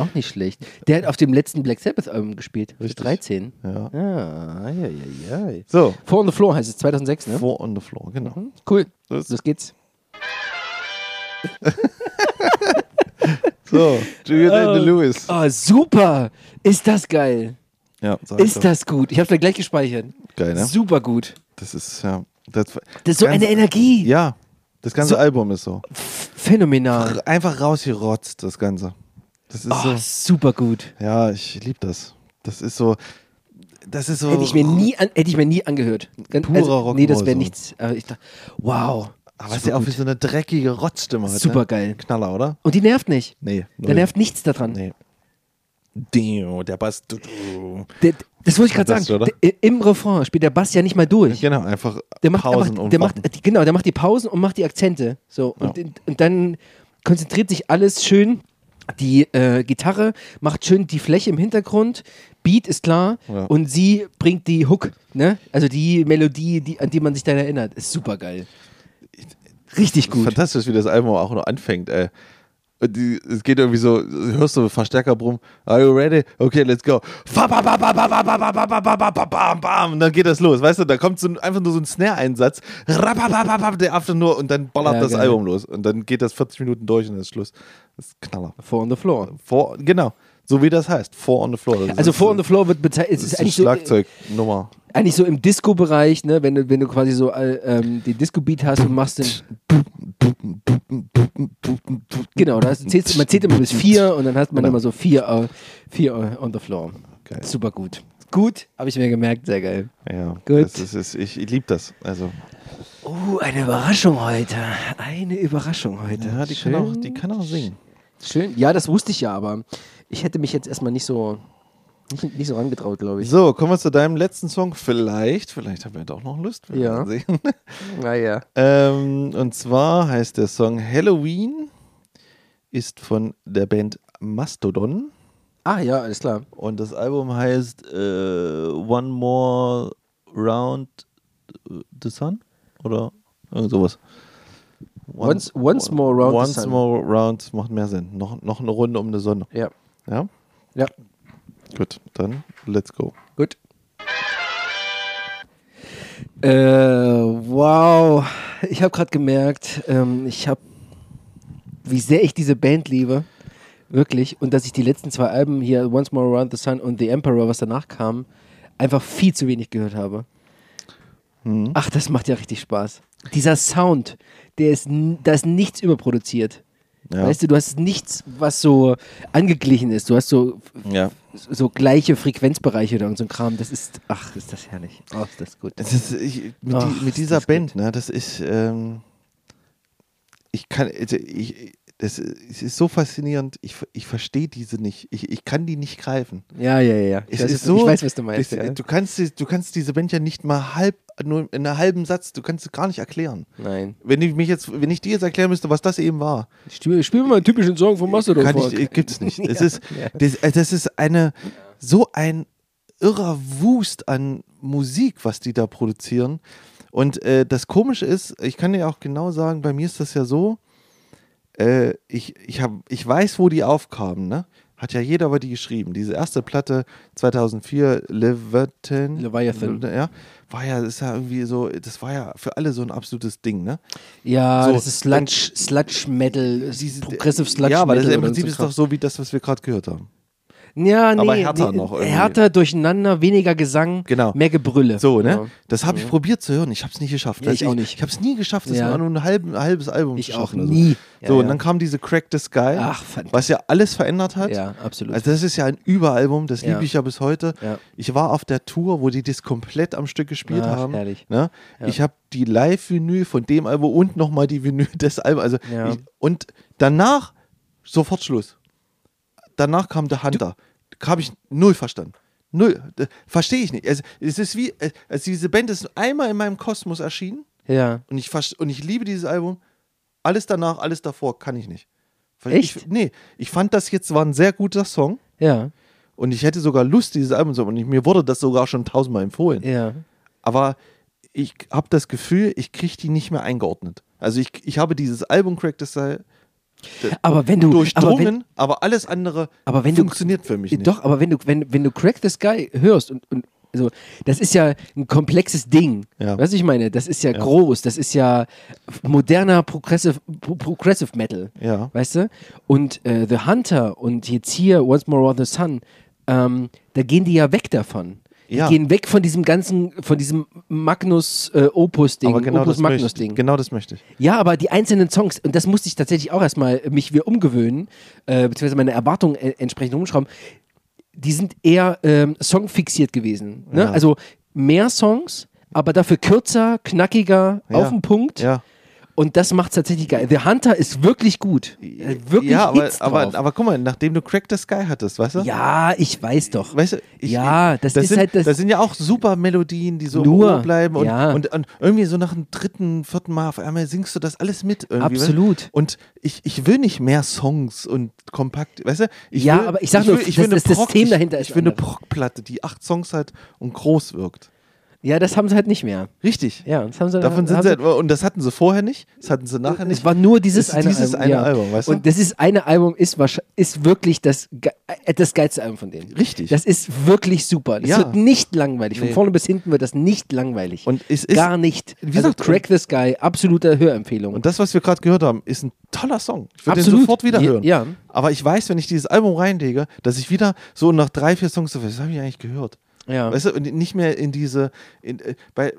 auch nicht schlecht. Der hat auf dem letzten Black Sabbath Album gespielt. Richtig. Richtig. 13. ja. Ah, ja, ja, ja. So, Four on the Floor heißt es, 2006, ne? Four on the Floor, genau. Mhm. Cool. Das- Los geht's. So, Juliet and the Lewis. Oh, super. Ist das geil. Ja, sag Ist doch. das gut. Ich hab's da gleich gespeichert. geil, ne? Super gut. Das ist ja. Das, Das ist so eine Energie. Ja, das ganze So- Album ist so. Phänomenal. Einfach rausgerotzt, das Ganze. Das ist Oh, so. super gut. Ja, ich liebe das. Das ist so. Das ist so. Hätte ich mir nie, an, hätte ich mir nie angehört. Ganz, Purer nee, das wäre so. nichts. Aber ich dachte, wow. Aber es ist ja auch wie so eine dreckige Rotzstimme hat. Super ne? geil. Knaller, oder? Und die nervt nicht. Nee. Da nervt nichts daran. Nee. Dio, der Bass. du, du. Der, das wollte ich gerade sagen. oder? Der, Im Refrain spielt der Bass ja nicht mal durch. Genau, einfach Der macht, Pausen der und macht, die- genau, der macht die Pausen und macht die Akzente. So und, und dann konzentriert sich alles schön. Die äh, Gitarre macht schön die Fläche im Hintergrund. Beat ist klar Ja. und sie bringt die Hook, ne? Also die Melodie, die, an die man sich dann erinnert, ist super geil. Richtig gut. Fantastisch, wie das Album auch noch anfängt, ey die, es geht irgendwie so, hörst du Verstärker brummen, are you ready? Okay, let's go. Und dann geht das los, weißt du, da kommt so ein, einfach nur so ein Snare-Einsatz, der After nur und dann ballert ja, das genau. Album los und dann geht das 40 Minuten durch und dann ist Schluss. Das ist Knaller. Four on the floor. Four, genau so wie das heißt, Four on the Floor. Das Also Four on the Floor wird bezeichnet, es ist ist eigentlich so, Schlagzeugnummer. eigentlich so im Disco-Bereich, ne? wenn, du, wenn du quasi so äh, ähm, den Disco-Beat hast und machst den. Genau, da zählst, man zählt immer bis vier und dann hat man Genau. immer so vier, äh, vier äh, on the floor. Geil. Super gut. Gut, habe ich mir gemerkt, sehr geil. Ja, Gut. Das ist, ist, ich, ich liebe das. Also, Oh, eine Überraschung heute. Eine Überraschung heute. ja, die kann, auch, die kann auch singen. Schön. Ja, das wusste ich ja, aber ich hätte mich jetzt erstmal nicht so, nicht, nicht so rangetraut, glaube ich. So, kommen wir zu deinem letzten Song. Vielleicht, vielleicht haben wir doch noch Lust. Wir Ja. sehen. Naja. ähm, und zwar heißt der Song Halloween, ist von der Band Mastodon. Ah ja, alles klar. Und das Album heißt äh, One More Round the Sun? Oder irgend sowas. One- Once- once more round the once sun. more round macht mehr Sinn. Noch, noch eine Runde um die Sonne. Ja. Ja? Ja. Gut, dann let's go. Gut. Äh, wow. Ich habe gerade gemerkt, ähm, ich habe, wie sehr ich diese Band liebe. Wirklich. Und dass ich die letzten zwei Alben hier, Once More Around the Sun und The Emperor, was danach kam, einfach viel zu wenig gehört habe. Mhm. Ach, das macht ja richtig Spaß. Dieser Sound, der ist, da ist nichts überproduziert. Ja. Weißt du, du hast nichts, was so angeglichen ist. Du hast so, Ja. so gleiche Frequenzbereiche oder so ein Kram. Das ist, ach, ist das herrlich. Oh, ist das gut. Es ist, ich, mit, Ach, die, mit dieser das Band, ne, das ist, ähm, ich kann, also ich, das es ist so faszinierend, ich, ich verstehe diese nicht, ich, ich kann die nicht greifen. Ja, ja, ja, Es weiß, ist was- so, ich weiß, was du meinst. das, ja. du, kannst, du kannst diese Band ja nicht mal halb, nur in einem halben Satz, du kannst es gar nicht erklären. Nein. Wenn ich mich jetzt, wenn ich dir jetzt erklären müsste, was das eben war, Spiel, spiel mal einen typischen Song von Mastodon kann vor. ich, gibt es nicht. Es Ja, ist, ja. das, äh, das ist eine, so ein irrer Wust an Musik, was die da produzieren. Und äh, das Komische ist, ich kann dir auch genau sagen, bei mir ist das ja so, äh, ich, ich, hab, ich weiß, wo die aufkamen, ne? Hat ja jeder über die geschrieben. Diese erste Platte 2004, Leviathan, Leviathan. ja, war ja, ist ja irgendwie so, das war ja für alle so ein absolutes Ding, ne? Ja, So, das ist Sludge, Sludge Metal, Diese- Progressive Sludge ja, aber das Metal. ist, im Prinzip so ist doch so wie das, was wir gerade gehört haben. Ja, nee, aber härter nee, noch irgendwie. Härter, durcheinander, weniger Gesang, Genau. mehr Gebrülle. So, ne? Ja. Das habe ich probiert zu hören. Ich habe es nicht geschafft. Ja, ich Also auch nicht. Ich habe es nie geschafft, das war nur ein, halb, ein halbes Album Ich zu auch schaffen. nie. So, Ja, so und dann kam diese Crack the Sky, Ach, was ja alles verändert hat. Ja, absolut. Also das ist ja ein Überalbum, das liebe ich ja bis heute. Ich war auf der Tour, wo die das komplett am Stück gespielt Ach, haben. herrlich. Ne? Ich habe die Live-Vinyl von dem Album und nochmal die Vinyl des Albums. Also ich, und danach sofort Schluss. Danach kam The Hunter. Habe ich null verstanden. Null. Verstehe ich nicht. Also, es ist wie, also diese Band ist einmal in meinem Kosmos erschienen ja. und ich, und ich liebe dieses Album. Alles danach, alles davor kann ich nicht. Echt? Ich, nee, ich fand das jetzt war ein sehr guter Song Ja. und ich hätte sogar Lust, dieses Album zu haben. Und mir wurde das sogar schon tausendmal empfohlen. Ja. Aber ich habe das Gefühl, ich kriege die nicht mehr eingeordnet. Also ich, ich habe dieses Album Crack Sky Aber wenn du. Aber durchdrungen, aber, alles andere aber wenn du- funktioniert für mich nicht. Doch, aber wenn du, wenn, wenn du Crack the Sky hörst und, und also, das ist ja ein komplexes Ding. Ja. Weißt du, ich meine? Das ist ja, groß, das ist ja moderner Progressive, Pro- Progressive Metal. Ja. Weißt du? Und äh, The Hunter und jetzt hier Once More on the Sun, ähm, da gehen die ja weg davon. Die Ja. gehen weg von diesem ganzen, von diesem Magnus äh, genau Opus das, möchte, Magnus-Ding. genau das möchte ich. Ja, aber die einzelnen Songs, und das musste ich tatsächlich auch erstmal mich wieder umgewöhnen, äh, beziehungsweise meine Erwartungen äh, entsprechend umschrauben, die sind eher ähm, songfixiert gewesen. Ne? Ja. Also mehr Songs, aber dafür kürzer, knackiger, Ja. auf den Punkt. Ja. Und das macht tatsächlich geil. The Hunter ist wirklich gut. Wirklich ja, aber, aber, aber guck mal, nachdem du Crack the Sky hattest, weißt du? ja, ich weiß doch. Weißt du, ich, Ja, das ist sind, halt das- Das sind ja auch super Melodien, die so Nur, bleiben und, ja. und, und irgendwie so nach dem dritten, vierten Mal auf einmal singst du das alles mit. Irgendwie, Absolut. Weißt? Und ich, ich will nicht mehr Songs und kompakt, weißt du? Ich Ja, will, aber ich sag will, nur, ich das- will das System ich, dahinter ist Ich will eine. Prog-Platte, die acht Songs hat und groß wirkt. Ja, das haben sie halt nicht mehr. Richtig. Ja, das haben sie Davon sind haben sie, und das hatten sie vorher nicht, das hatten sie nachher nicht. Es war nur dieses Es ist eine dieses Album. eine ja. Album, weißt du? Und dieses eine Album ist, ist wirklich das, äh, das geilste Album von denen. Richtig. Das ist wirklich super. Das Ja. wird nicht langweilig. Von Nee. vorne bis hinten wird das nicht langweilig. Und es ist- Gar nicht. wie also gesagt, Crack the Sky, absolute Hörempfehlung. Und das, was wir gerade gehört haben, ist ein toller Song. Ich würde den sofort wieder Ja, hören. ja. Aber ich weiß, wenn ich dieses Album reinlege, dass ich wieder so nach drei, vier Songs so, was habe ich eigentlich gehört? Ja. Weißt du, und nicht mehr in diese, in, äh, bei, äh,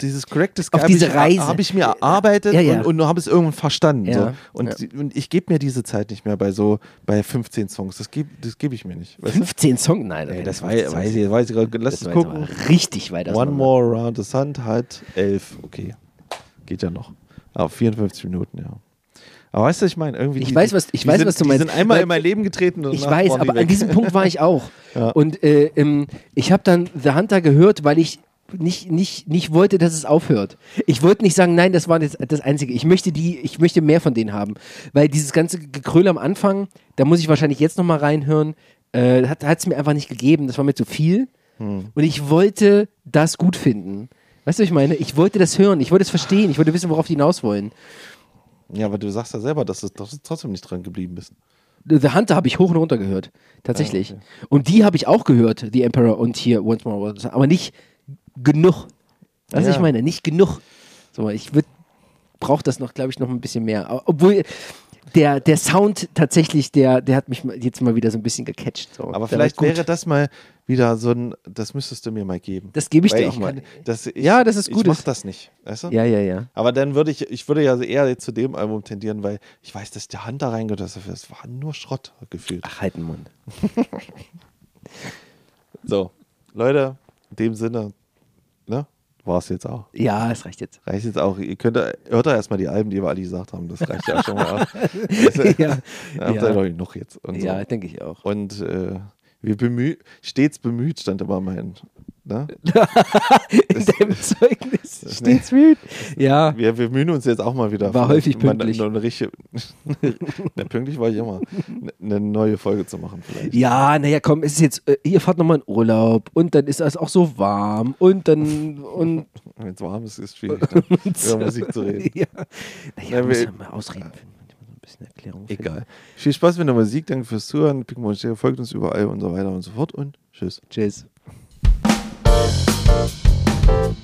dieses Sky Auf habe diese ich, Reise. habe ich mir erarbeitet Ja, ja. und, und habe es irgendwann verstanden. Ja. So. Und, und ich gebe mir diese Zeit nicht mehr bei so, bei 15 Songs. Das gebe das geb ich mir nicht. Weißt du? 15 Songs? Nein, Ey, das war, 15 weiß ich, weiß ich gerade. Lass uns gucken. richtig weit One. More Around the Sun hat 11. Okay. Geht ja noch. Aber 54 Minuten, ja. Aber weißt du, ich meine, irgendwie. Ich die, weiß, was- ich die weiß, sind, was du die meinst. sind einmal Weil- in mein Leben getreten und Ich weiß, die aber an weg. diesem Punkt war ich auch. Ja. Und äh, ähm, ich habe dann The Hunter gehört, weil ich nicht, nicht, nicht wollte, dass es aufhört. Ich wollte nicht sagen, nein, das war das, das Einzige. Ich möchte die, ich möchte mehr von denen haben. Weil dieses ganze Gekröle am Anfang, da muss ich wahrscheinlich jetzt nochmal reinhören, äh, hat es mir einfach nicht gegeben. Das war mir zu viel. Hm. Und ich wollte das gut finden. Weißt du, was ich meine? Ich wollte das hören, ich wollte es verstehen, ich wollte wissen, worauf die hinaus wollen. Ja, aber du sagst ja selber, dass du, dass du trotzdem nicht dran geblieben bist. The Hunter habe ich hoch und runter gehört. Tatsächlich. Ah, okay. Und die habe ich auch gehört, The Emperor und hier Once More. Aber nicht genug. Was Ja. ich meine, nicht genug. So, ich brauche das noch, glaube ich, noch ein bisschen mehr. Obwohl, der, der Sound tatsächlich, der, der hat mich jetzt mal wieder so ein bisschen gecatcht. So. Aber vielleicht wäre das mal wieder so ein, das müsstest du mir mal geben. Das gebe ich Weil dir auch mal. kann- das, ich, Ja, das ist Ich gut. mach das nicht, weißt du? Ja, ja, ja. Aber dann würde ich, ich würde ja eher zu dem Album tendieren, weil ich weiß, dass der Hand da reingehört, das das war nur Schrott gefühlt. Ach, halt den Mund. So, Leute, in dem Sinne, ne, war es jetzt auch. Ja, es reicht jetzt. Reicht jetzt auch. Ihr könnt, hört da erstmal die Alben, die wir alle gesagt haben. Das reicht ja schon mal. Das, ja, da habt Ja. ihr noch jetzt. Und, so. ja denke ich auch. und äh, wir bemüh stets bemüht, stand immer mein. Ne? In deinem Zeugnis steht's müde. Ja, Wir, wir bemühen uns jetzt auch mal wieder. War häufig mal pünktlich. Eine, eine, richtige- ne, pünktlich war ich immer. Eine neue Folge zu machen, vielleicht. ja, naja, komm, es ist jetzt, äh, ihr fahrt nochmal in Urlaub und dann ist es auch so warm und dann, und, Wenn es warm ist, ist es schwierig, ne? über Musik zu reden. ja. Naja, Ja, wir- mal ausreden finden. manchmal so ein bisschen Erklärung finden. Egal. Viel Spaß mit der Musik, danke fürs Zuhören. Picken folgt uns überall und so weiter und so fort und tschüss. Tschüss. thank you